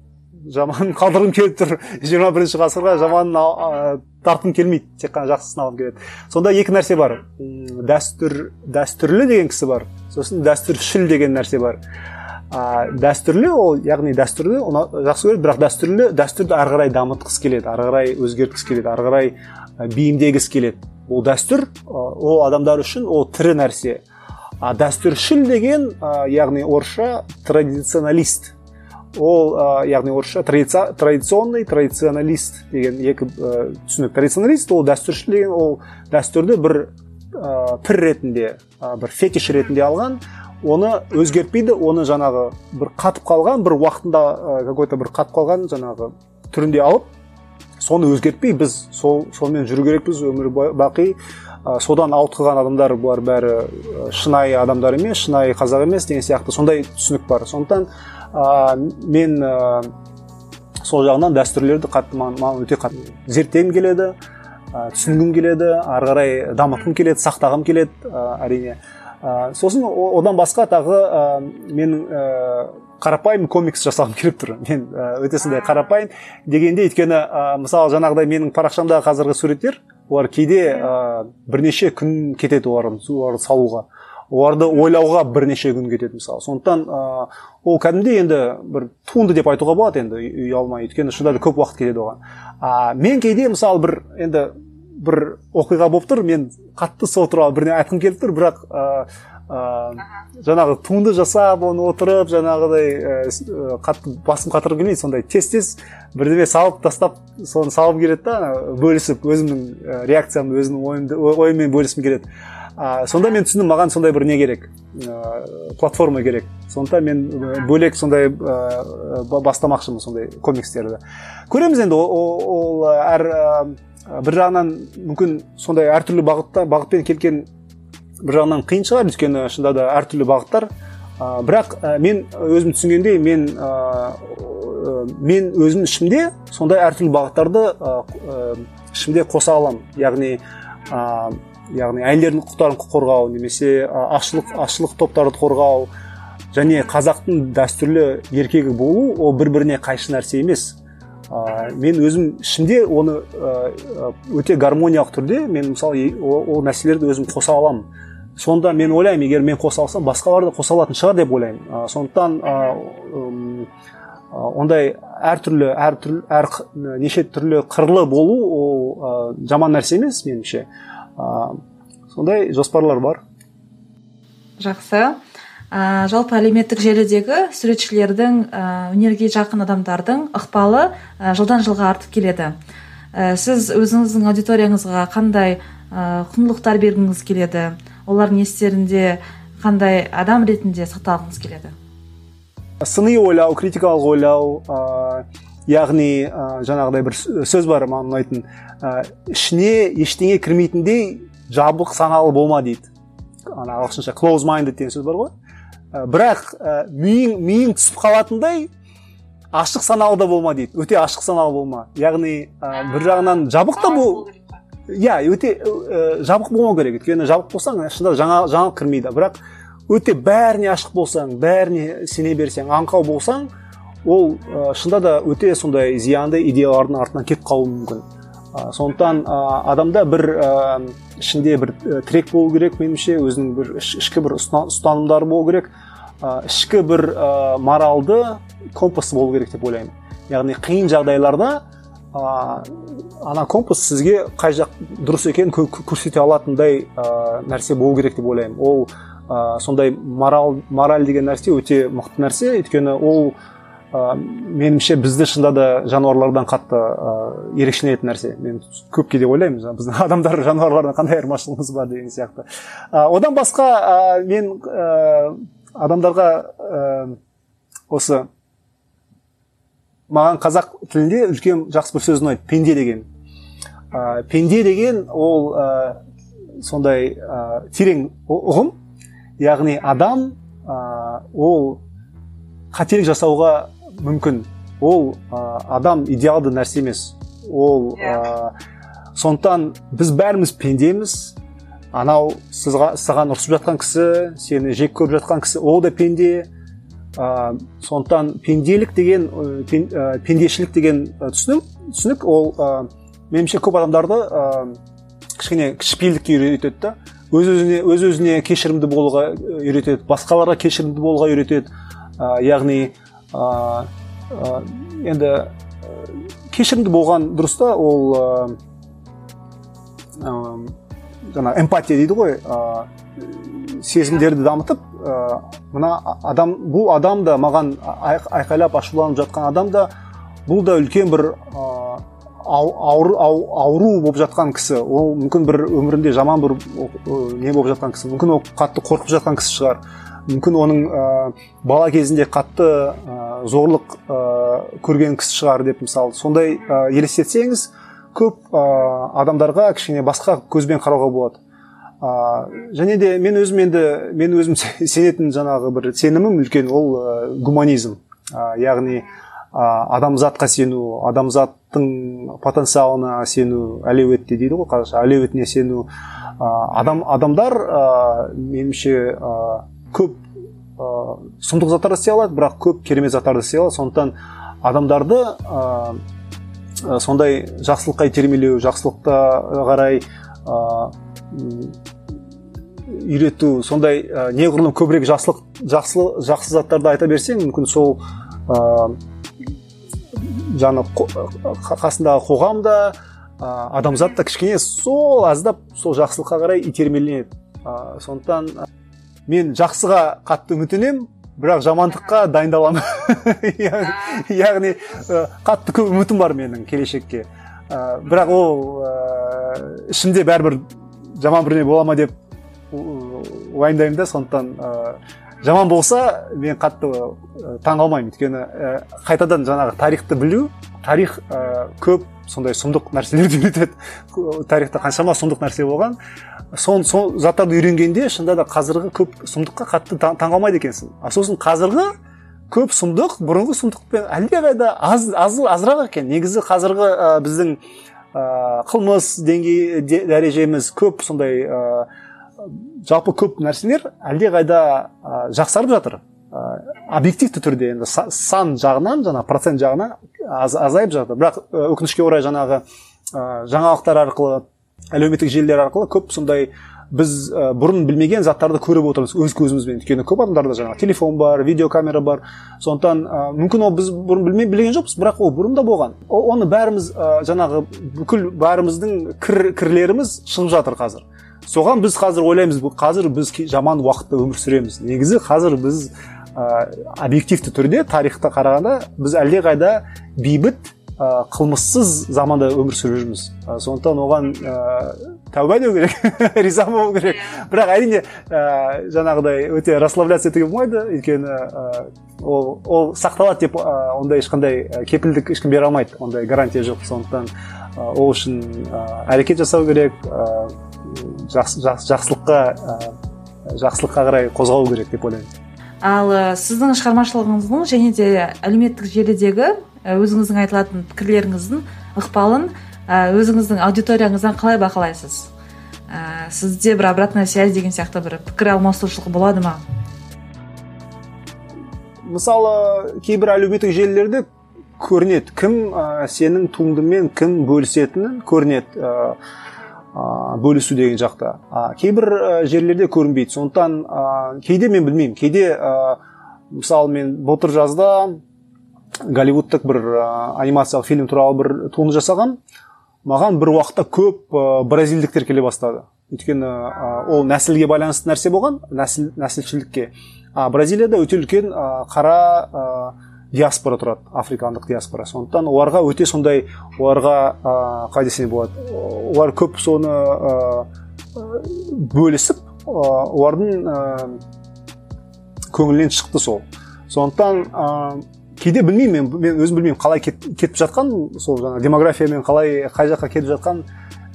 жаманын қалдырғым келіп тұр. жиырма бірінші ғасырға жаманын тартқым келмейді. тек қана жақсысын алғым келеді. сонда екі нәрсе бар. Дәстүр дәстүрлі деген кісі бар. сосын дәстүршіл деген нәрсе бар. А, дәстүрлі ол яғни дәстүрлі оны жақсы көреді бірақ дәстүрлі дәстүрді ары қарай дамытқысы келеді ары қарай өзгерткісі келеді ары қарай бейімдегісі келеді. Ол дәстүр ол адамдар үшін ол тірі нәрсе. А дәстүршіл деген яғни орысша традиционалист. Ол ә, яғни орысша традиционный традиционалист деген екі ә, түсінік. Традиционалист ол дәстүршіл деген ол дәстүрді бір ә, пір ретінде ә, бір фетиш ретінде алған оны өзгертпейді оны жаңағы бір қатып қалған бір уақытында какой то бір қатып қалған жаңағы түрінде алып соны өзгертпей біз сол сонымен жүру керекпіз өмір бақи. Ә, содан ауытқыған адамдар бұлар бәрі шынайы адамдар емес шынайы қазақ емес деген сияқты сондай түсінік бар. Сондықтан ә, мен ә, сол жағынан дәстүрлерді қатты маған өте қатты зерттегім келеді ә, түсінгім келеді ары қарай дамытқым келеді сақтағым келеді ә, әрине. Ә, сосын одан басқа тағы ә, менің ә, қарапайым комикс жасағым келіп тұр. Мен өте сондай қарапайым дегенде өйткені ә, мысалы жаңағыдай менің парақшамдағы қазіргі суреттер олар кейде ә, бірнеше күн кетеді оларды салуға. Оларды ойлауға бірнеше күн кетеді мысалы. Сондықтан ә, ол кәдімгідей енді бір туынды деп айтуға болады енді үй алмай. Өйткені шынында да көп уақыт кетеді оған. А мен кейде мысалы бір енді бір оқиға болып тұр мен қатты сол туралы бірдеңе айтқым келіп тұр бірақ ә, ә, жаңағы туынды жасап оны отырып жаңағыдай ә, қатты басым қатырғым келмейді сондай тез тез бірдеме салып тастап соны салғым келеді да бөлісіп өзімнің реакциямды өзімнің ойыммен бөліскім келеді. А, сонда мен түсіндім маған сондай бір не керек ә, платформа керек. Сондықтан мен бөлек сондай ә, бастамақшымын сондай комикстерді. Көреміз енді ол, ол әр ә, бір жағынан мүмкін сондай әртүрлі бағытта бағытпен келген бір жағынан қиын шығар. Өйткені шынында да әртүрлі бағыттар. Ә, бірақ ә, мен өзім түсінгендей мен ә, мен өзім ішімде сондай әртүрлі бағыттарды ә, ішімде қоса аламын. Яғни яғни әйелдердің құқықтарын қорғау немесе ашылық ашылық топтарды қорғау және қазақтың дәстүрлі еркегі болу ол бір біріне қайшы нәрсе емес. Ә, мен өзім ішімде оны өте гармониялық түрде мен мысалы ол, ол нәрселерді өзім қоса аламын. Сонда мен ойлаймын егер мен қоса алсам басқалар да қоса алатын шығар деп ойлаймын. Ә, сондықтан ә, ондай әртүрлі әртүрлі әр неше түрлі қырлы болу ол жаман нәрсе емес меніңше. Сондай жоспарлар бар. Жақсы. Ә, жалпы әлеуметтік желідегі суретшілердің ә, өнерге жақын адамдардың ықпалы ә, жылдан жылға артып келеді. Ә, сіз өзіңіздің аудиторияңызға қандай ә, құндылықтар бергіңіз келеді? Олардың естерінде қандай адам ретінде сақталғыңыз келеді? Сыни ойлау критикалық ойлау ә, яғни ә, жаңағыдай бір сөз бар маған ұнайтын ә, ішіне ештеңе кірмейтіндей жабық саналы болма дейді. Ана ағылшынша close minded деген сөз бар ғой. Бірақ ә, миың миың түсіп қалатындай ашық саналы да болма дейді. Өте ашық саналы болма. Яғни ә, бір жағынан жабық та бол иә өте ә, жабық болмау керек. Өйткені жабық болсаң шынында жаңа жаңалық кірмейді. Бірақ өте бәріне ашық болсаң бәріне сене берсең аңқау болсаң ол ә, шынында да өте сондай зиянды идеялардың артынан кетіп қалуы мүмкін. Ә, сондықтан ә, адамда бір ә, ішінде бір трек болу керек меніңше өзінің бір ішкі бір ұстанымдары болу керек. Ә, ішкі бір ә, моралды компас болу керек деп ойлаймын. Яғни қиын жағдайларда ә, ана компас сізге қай жақ дұрыс екенін көрсете алатындай ә, нәрсе болу керек деп ойлаймын. Ол ә, сондай мораль мораль деген нәрсе өте мықты нәрсе. Өйткені ол ә, меніңше бізді шынында да жануарлардан қатты ә, ерекшеленетін нәрсе. Мен көп кейде ойлаймын біздің адамдар жануарлардан қандай айырмашылығымыз бар деген сияқты. Ә, одан басқа ә, мен ә, адамдарға ә, осы маған қазақ тілінде үлкен жақсы бір сөз ұнайды пенде деген. Ә, пенде деген ол ә, сондай ә, терең ұғым. Яғни адам ә, ол қателік жасауға мүмкін. Ол ә, адам идеалды нәрсе емес. Ол ә, сондықтан біз бәріміз пендеміз. Анау сызға, саған ұрсып жатқан кісі сені жек көріп жатқан кісі ол да пенде. Ә, сондықтан пенделік деген ә, пендешілік деген түсінік түсінік. Ол ә, меніңше көп адамдарды ә, кішкене кішіпейілдікке үйретеді да. Өз өзіне өз өзіне кешірімді болуға үйретеді. Басқаларға кешірімді болуға үйретеді. Ә, яғни ә, енді кешірімді болған дұрыс та ол ә, жаңа эмпатия дейді ғой ә, сезімдерді дамытып ә, мына адам бұл адам да маған айқайлап ашуланып жатқан адам да бұл да үлкен бір ауру, ауру болып жатқан кісі. Ол мүмкін бір өмірінде жаман бір не болып жатқан кісі. Мүмкін ол қатты қорқып жатқан кісі шығар. Мүмкін оның ә, бала кезінде қатты ә, зорлық ә, көрген кісі шығар деп мысалы сондай ә, елестетсеңіз көп ә, адамдарға кішкене басқа көзбен қарауға болады. Ә, және де мен өзім енді мен өзім сенетін жаңағы бір сенімім үлкен ол ә, гуманизм. Ә, яғни адамзатқа сену адамзаттың потенциалына сену әлеуетте дейді ғой қазақша әлеуетіне сену. Адам адамдар ә, меніңше ә, көп ә, сұмдық заттарды істей алады бірақ көп керемет заттарды істей алады. Сондықтан адамдарды ә, сондай жақсылыққа итермелеу жақсылыққа қарай ә, үйрету сондай ә, неғұрлым көбірек жақсылық жақсы жақсы заттарды айта берсең мүмкін сол жаңа қасындағы қоғам да адамзат та кішкене сол аздап сол жақсылыққа қарай итермеленеді ә, сондықтан мен жақсыға қатты үміттенемін бірақ жамандыққа дайындаламын яғни қатты көп үмітім бар менің келешекке. Бірақ ол ә, ішімде бәрібір жаман бірдеңе бола ма деп уайымдаймын да. Сондықтан жаман болса мен қатты таң қалмаймын. Өйткені қайтадан жаңағы тарихты білу тарих көп сондай сұмдық нәрселерді үйретеді. Тарихта қаншама сұмдық нәрсе болған. Сол сол заттарды үйренгенде шынында да қазіргі көп сұмдыққа қатты таң қалмайды екенсің. А сосын қазіргі көп сұмдық бұрынғы сұмдықпен әлдеқайда аз, аз азырақ екен. Негізі қазіргі ә, біздің ә, қылмыс деңгей дәрежеміз көп сондай жалпы көп нәрселер әлдеқайда ә, жақсарып жатыр. Ә, объективті түрде енді сан жағынан жаңа процент жағынан аз, азайып жатыр. Бірақ өкінішке орай жаңағы ә, жаңалықтар арқылы әлеуметтік желілер арқылы көп сондай біз ә, бұрын білмеген заттарды көріп отырмыз өз көзімізбен. Өйткені көп адамдарда жаңағы телефон бар видеокамера бар. Сондықтан ә, мүмкін ол біз бұрын білме, білген жоқпыз бірақ ол бұрын да болған. О, оны бәріміз ә, жаңағы бүкіл бәріміздің кір, кірлеріміз шығып жатыр қазір. Соған біз қазір ойлаймыз қазір біз жаман уақытта өмір сүреміз. Негізі қазір біз ә, объективті түрде тарихта қарағанда біз әлдеқайда бейбіт ә, қылмыссыз заманда өмір сүріп жүрміз ә, сондықтан оған ә, тәуба деу керек риза болу керек. Бірақ әрине ә, жаңағыдай өте расслабляться етуге болмайды. Өйткені ә, ол ол сақталады деп ә, ондай ешқандай кепілдік ешкім бере алмайды. Ондай гарантия жоқ. Сондықтан ә, ол үшін ә, әрекет жасау керек. Жақсы, жақсылыққа жақсылыққа қарай қозғау керек деп ойлаймын. Ал сіздің шығармашылығыңыздың және де әлеуметтік желідегі өзіңіздің айтылатын пікірлеріңіздің ықпалын өзіңіздің аудиторияңыздан қалай бақылайсыз? Ә, сізде бір обратная связь деген сияқты бір пікір алмасушылық болады ма? Мысалы кейбір әлеуметтік желілерде көрінеді. Кім ә, сенің туындымен кім бөлісетіні көрінеді ә, бөлісу деген жақта. А, кейбір ә, жерлерде көрінбейді. Сондықтан ә, кейде мен білмеймін. Кейде ә, мысалы мен былтыр жазда голливудтық бір анимациялық фильм туралы бір туынды жасаған. Маған бір уақытта көп ә, бразильдіктер келе бастады. Өйткені ә, ол нәсілге байланысты нәрсе болған. Нәсіл нәсілшілдікке а бразилияда өте үлкен ә, қара ә, диаспора тұрады. Африкандық диаспора. Сондықтан оларға өте сондай оларға ә, қалай десе болады олар көп соны ә, бөлісіп ә, олардың ә, көңілінен шықты сол. Сондықтан кейде білмеймін мен, мен өзім білмеймін қалай кет, кетіп жатқан сол жаңағы демографиямен қалай қай жаққа кетіп жатқан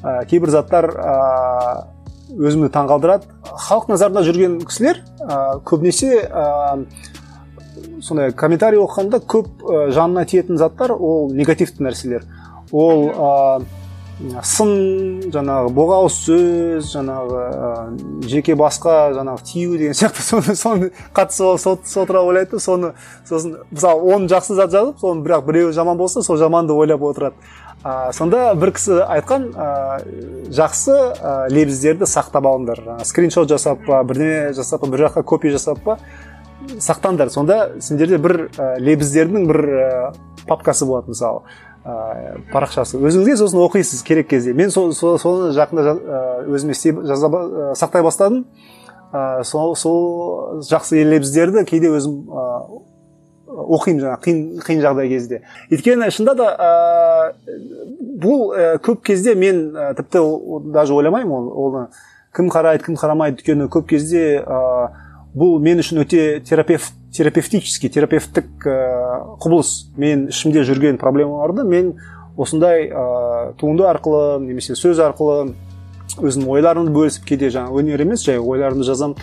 ә, кейбір заттар өзімді таңғалдырады. Халық назарында жүрген кісілер ә, көбінесе ә, сондай комментарий оқығанда көп ә, жанына тиетін заттар ол негативті нәрселер. Ол ә, сын жаңағы боғауыз сөз жаңағы ә, жеке басқа жаңағы тию деген сияқты соны соны қатты сол туралы ойлайды соны сосын мысалы он жақсы зат жазып соның бірақ біреуі жаман болса сол жаманды ойлап отырады. Ә, сонда бір кісі айтқан ә, жақсы ә, лебіздерді сақтап алыңдар. Скриншот жасап па бірдеңе жасап па бір жаққа копия жасап па сақтаңдар. Сонда сендерде бір ә, лебіздердің бір ә, папкасы болады мысалы. Ә, парақшасы. Өзіңізге сосын оқисыз керек кезде. Мен сол со, соны жақында өзіме жаза, сақтай бастадым. Ә, сол, сол жақсы лебіздерді кейде өзім оқимын жаңағы қиын қиын жағдай кезде. Өйткені шынында да ә, бұл ә, көп кезде мен ә, тіпті даже ойламаймын оны. Кім қарайды кім қарамайды өйткені көп кезде ә, бұл мен үшін өте терапевт терапевтический терапевттік ә, құбылыс. Мен ішімде жүрген проблемаларды мен осындай ә, туынды арқылы немесе сөз арқылы өзімнің ойларымды бөлісіп кейде жаңағы өнер емес жай ойларымды жазамын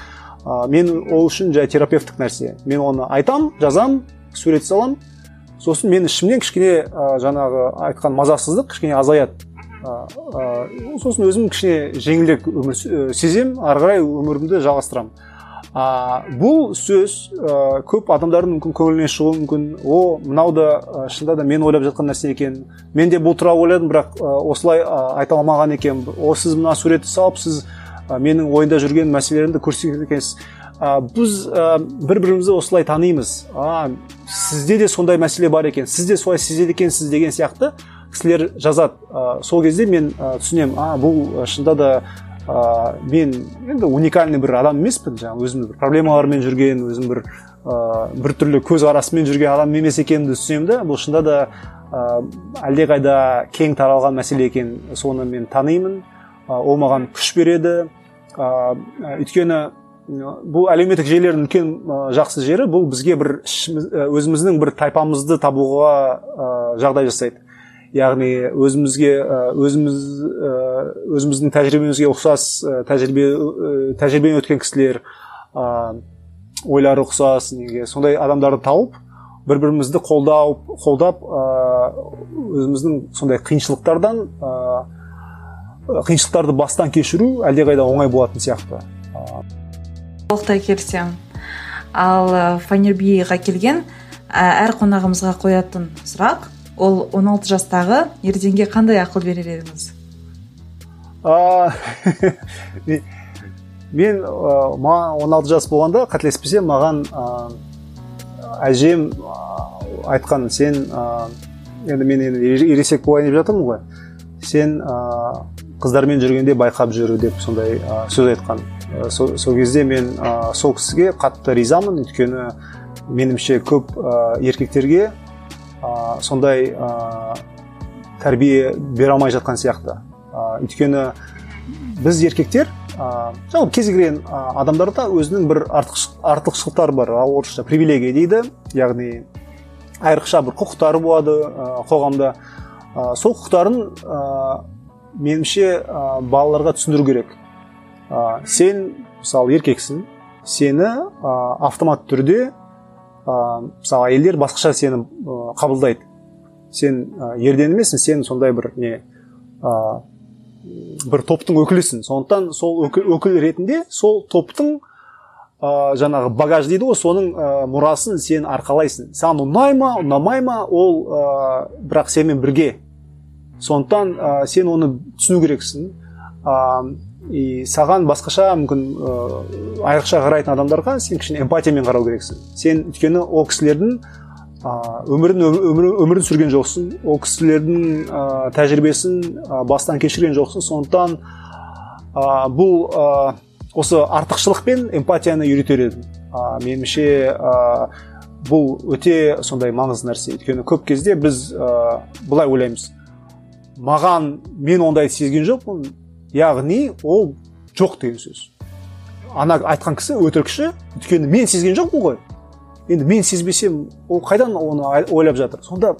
ә, мен ол үшін жай терапевттік нәрсе. Мен оны айтам жазам сурет саламын сосын мен ішімнен кішкене ә, жаңағы айтқан мазасыздық кішкене азаяды ә, сосын өзім кішкене жеңілірек өмір сеземін ары қарай өмірімді жалғастырамын. А, бұл сөз ә, көп адамдардың мүмкін көңілінен шығуы мүмкін. О мынау да ә, шынында да мен ойлап жатқан нәрсе екен. Мен де бұл туралы ойладым бірақ осылай ә, айта алмаған екенмін о сіз мына суретті салып сіз менің ойымда жүрген мәселелерімді көрсеткен екенсіз. Ә, біз ә, бір бірімізді осылай танимыз. А сізде де сондай мәселе бар екен. Сіз де солай сезеді екенсіз деген сияқты кісілер жазады. Ә, сол кезде мен ә, түсінемін. А бұл шынында да ә, мен енді уникальный бір адам емеспін жаңағы өзімнің бір проблемалармен жүрген өзім бір ә, біртүрлі көзқарасымен жүрген адам емес екенімді түсінемін да бұл шынында да ә, әлдеқайда кең таралған мәселе екен соны мен танимын. Ол маған күш береді. Ә, өйткені бұл әлеуметтік желілердің үлкен жақсы жері. Бұл бізге бір өзіміздің бір тайпамызды табуға жағдай жасайды. Яғни өзімізге өзіміз өзіміздің тәжірибемізге ұқсас тәжірибе тәжірибеден өткен кісілер ойлары ұқсас неге? Сондай адамдарды тауып бір бірімізді қолдау қолдап өзіміздің сондай қиыншылықтардан қиыншылықтарды бастан кешіру әлдеқайда оңай болатын сияқты. Толықтай келісемін ал фанербиға келген әр қонағымызға қоятын сұрақ ол 16 жастағы ерденге қандай ақыл берер едіңіз? Мен маған 16 жас болғанда қателеспесем маған әжем айтқан сен енді мен енді ересек болайын деп жатырмын ғой. Сен қыздармен жүргенде байқап жүру деп сондай сөз айтқан. Сол, кезде мен сол кісіге қатты ризамын. Өйткені меніңше көп еркектерге ә, сондай ә, тәрбие бере алмай жатқан сияқты. Ә, өйткені біз еркектер ә, жалпы кез келген адамдарда өзінің бір артықшылықтары бар орысша привилегия дейді. Яғни айрықша бір құқықтары болады ә, қоғамда. Ә, сол құқықтарын ә, меніңше ә, балаларға түсіндіру керек. Ә, сен мысалы еркексің. Сені ә, автоматты түрде ә, мысалы әйелдер басқаша сені қабылдайды. Сен ә, ерден емессің сен сондай бір не ә, бір топтың өкілісің. Сондықтан сол өкіл, өкіл ретінде сол топтың ә, жаңағы багаж дейді ғой соның ә, мұрасын сен арқалайсың. Саған ұнай ма ұнамай ма ол ә, бірақ сенімен бірге. Сондықтан ә, сен оны түсіну керексің. Ә, и саған басқаша мүмкін ә, айрықша қарайтын адамдарға сен кішкене эмпатиямен қарау керексің. Сен өйткені ол кісілердің ә, өмірін өмір, өмірін сүрген жоқсың. Ол кісілердің ә, тәжірибесін бастан кешірген жоқсың. Сондықтан ә, бұл ә, осы артықшылық пен эмпатияны үйретер едім. Ә, меніңше ә, бұл өте сондай маңызды нәрсе. Өйткені көп кезде біз ә, былай ойлаймыз. Маған мен ондайды сезген жоқпын. Яғни ол жоқ деген сөз. Ана айтқан кісі өтірікші өйткені мен сезген жоқпын ғой. Енді мен сезбесем ол қайдан оны ойлап жатыр? Сонда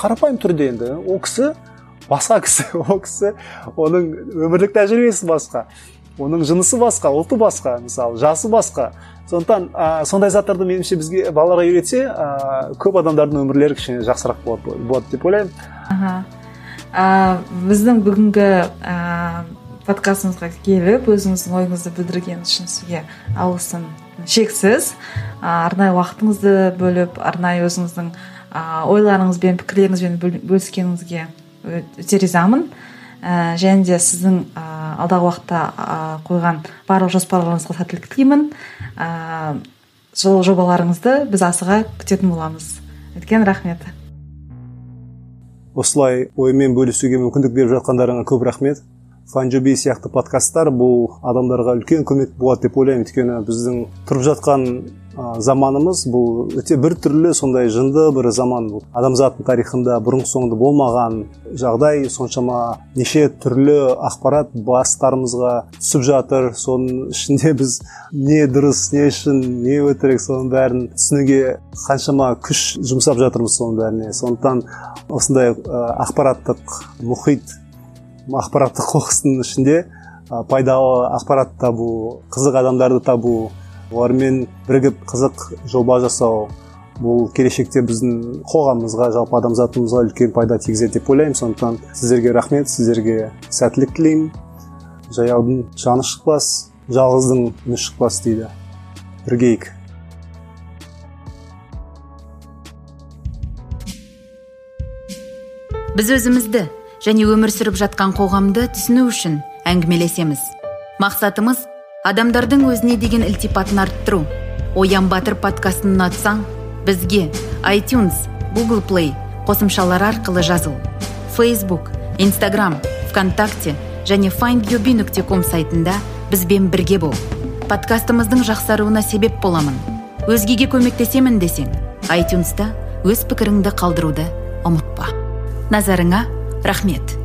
қарапайым түрде енді ол кісі басқа кісі ол кісі оның өмірлік тәжірибесі басқа оның жынысы басқа ұлты басқа мысалы жасы басқа. Сондықтан ә, сондай заттарды меніңше бізге балаларға үйретсе ә, көп адамдардың өмірлері кішкене жақсырақ болады, болады деп ойлаймын. Ә, біздің бүгінгі ә, подкастымызға келіп өзіңіздің ойыңызды білдірген үшін сізге алғысым шексіз. Ә, арнайы уақытыңызды бөліп арнайы өзіңіздің ә, ойларыңызбен пікірлеріңізбен бөліскеніңізге өте ризамын. Ә, және де сіздің ә, алдағы уақытта ә, қойған барлық жоспарларыңызға сәттілік тілеймін. Ә, сол жобаларыңызды біз асыға күтетін боламыз. Үлкен рахмет. Осылай оймен бөлісуге мүмкіндік беріп жатқандарыңа көп рахмет. Фанжоби сияқты подкасттар бұл адамдарға үлкен көмек болады деп ойлаймын. Өйткені біздің тұрып жатқан заманымыз бұл өте бір түрлі сондай жынды бір заман бұл. Адамзаттың тарихында бұрын соңды болмаған жағдай соншама неше түрлі ақпарат бастарымызға түсіп жатыр. Соның ішінде біз не дұрыс не шын не өтірік соның бәрін түсінуге қаншама күш жұмсап жатырмыз соның бәріне. Сондықтан осындай ақпараттық мұхит ақпараттық қоқыстың ішінде пайдалы ақпарат табу қызық адамдарды табу олармен бірігіп қызық жоба жасау бұл келешекте біздің қоғамымызға жалпы адамзатымызға үлкен пайда тигізеді деп ойлаймын. Сондықтан сіздерге рахмет сіздерге сәттілік тілеймін. Жаяудың жаны шықпас жалғыздың үні шықпас дейді. Біргейік. Біз өзімізді және өмір сүріп жатқан қоғамды түсіну үшін әңгімелесеміз. Мақсатымыз адамдардың өзіне деген ілтипатын арттыру. Оян батыр подкастын ұнатсаң бізге iTunes, Google Play қосымшалары арқылы жазыл. Facebook, Instagram, ВКонтакте және findyobi.com сайтында бізбен бірге бол. Подкастымыздың жақсаруына себеп боламын. Өзгеге көмектесемін десең айтюнста өз пікіріңді қалдыруды ұмытпа. Назарыңа рахмет.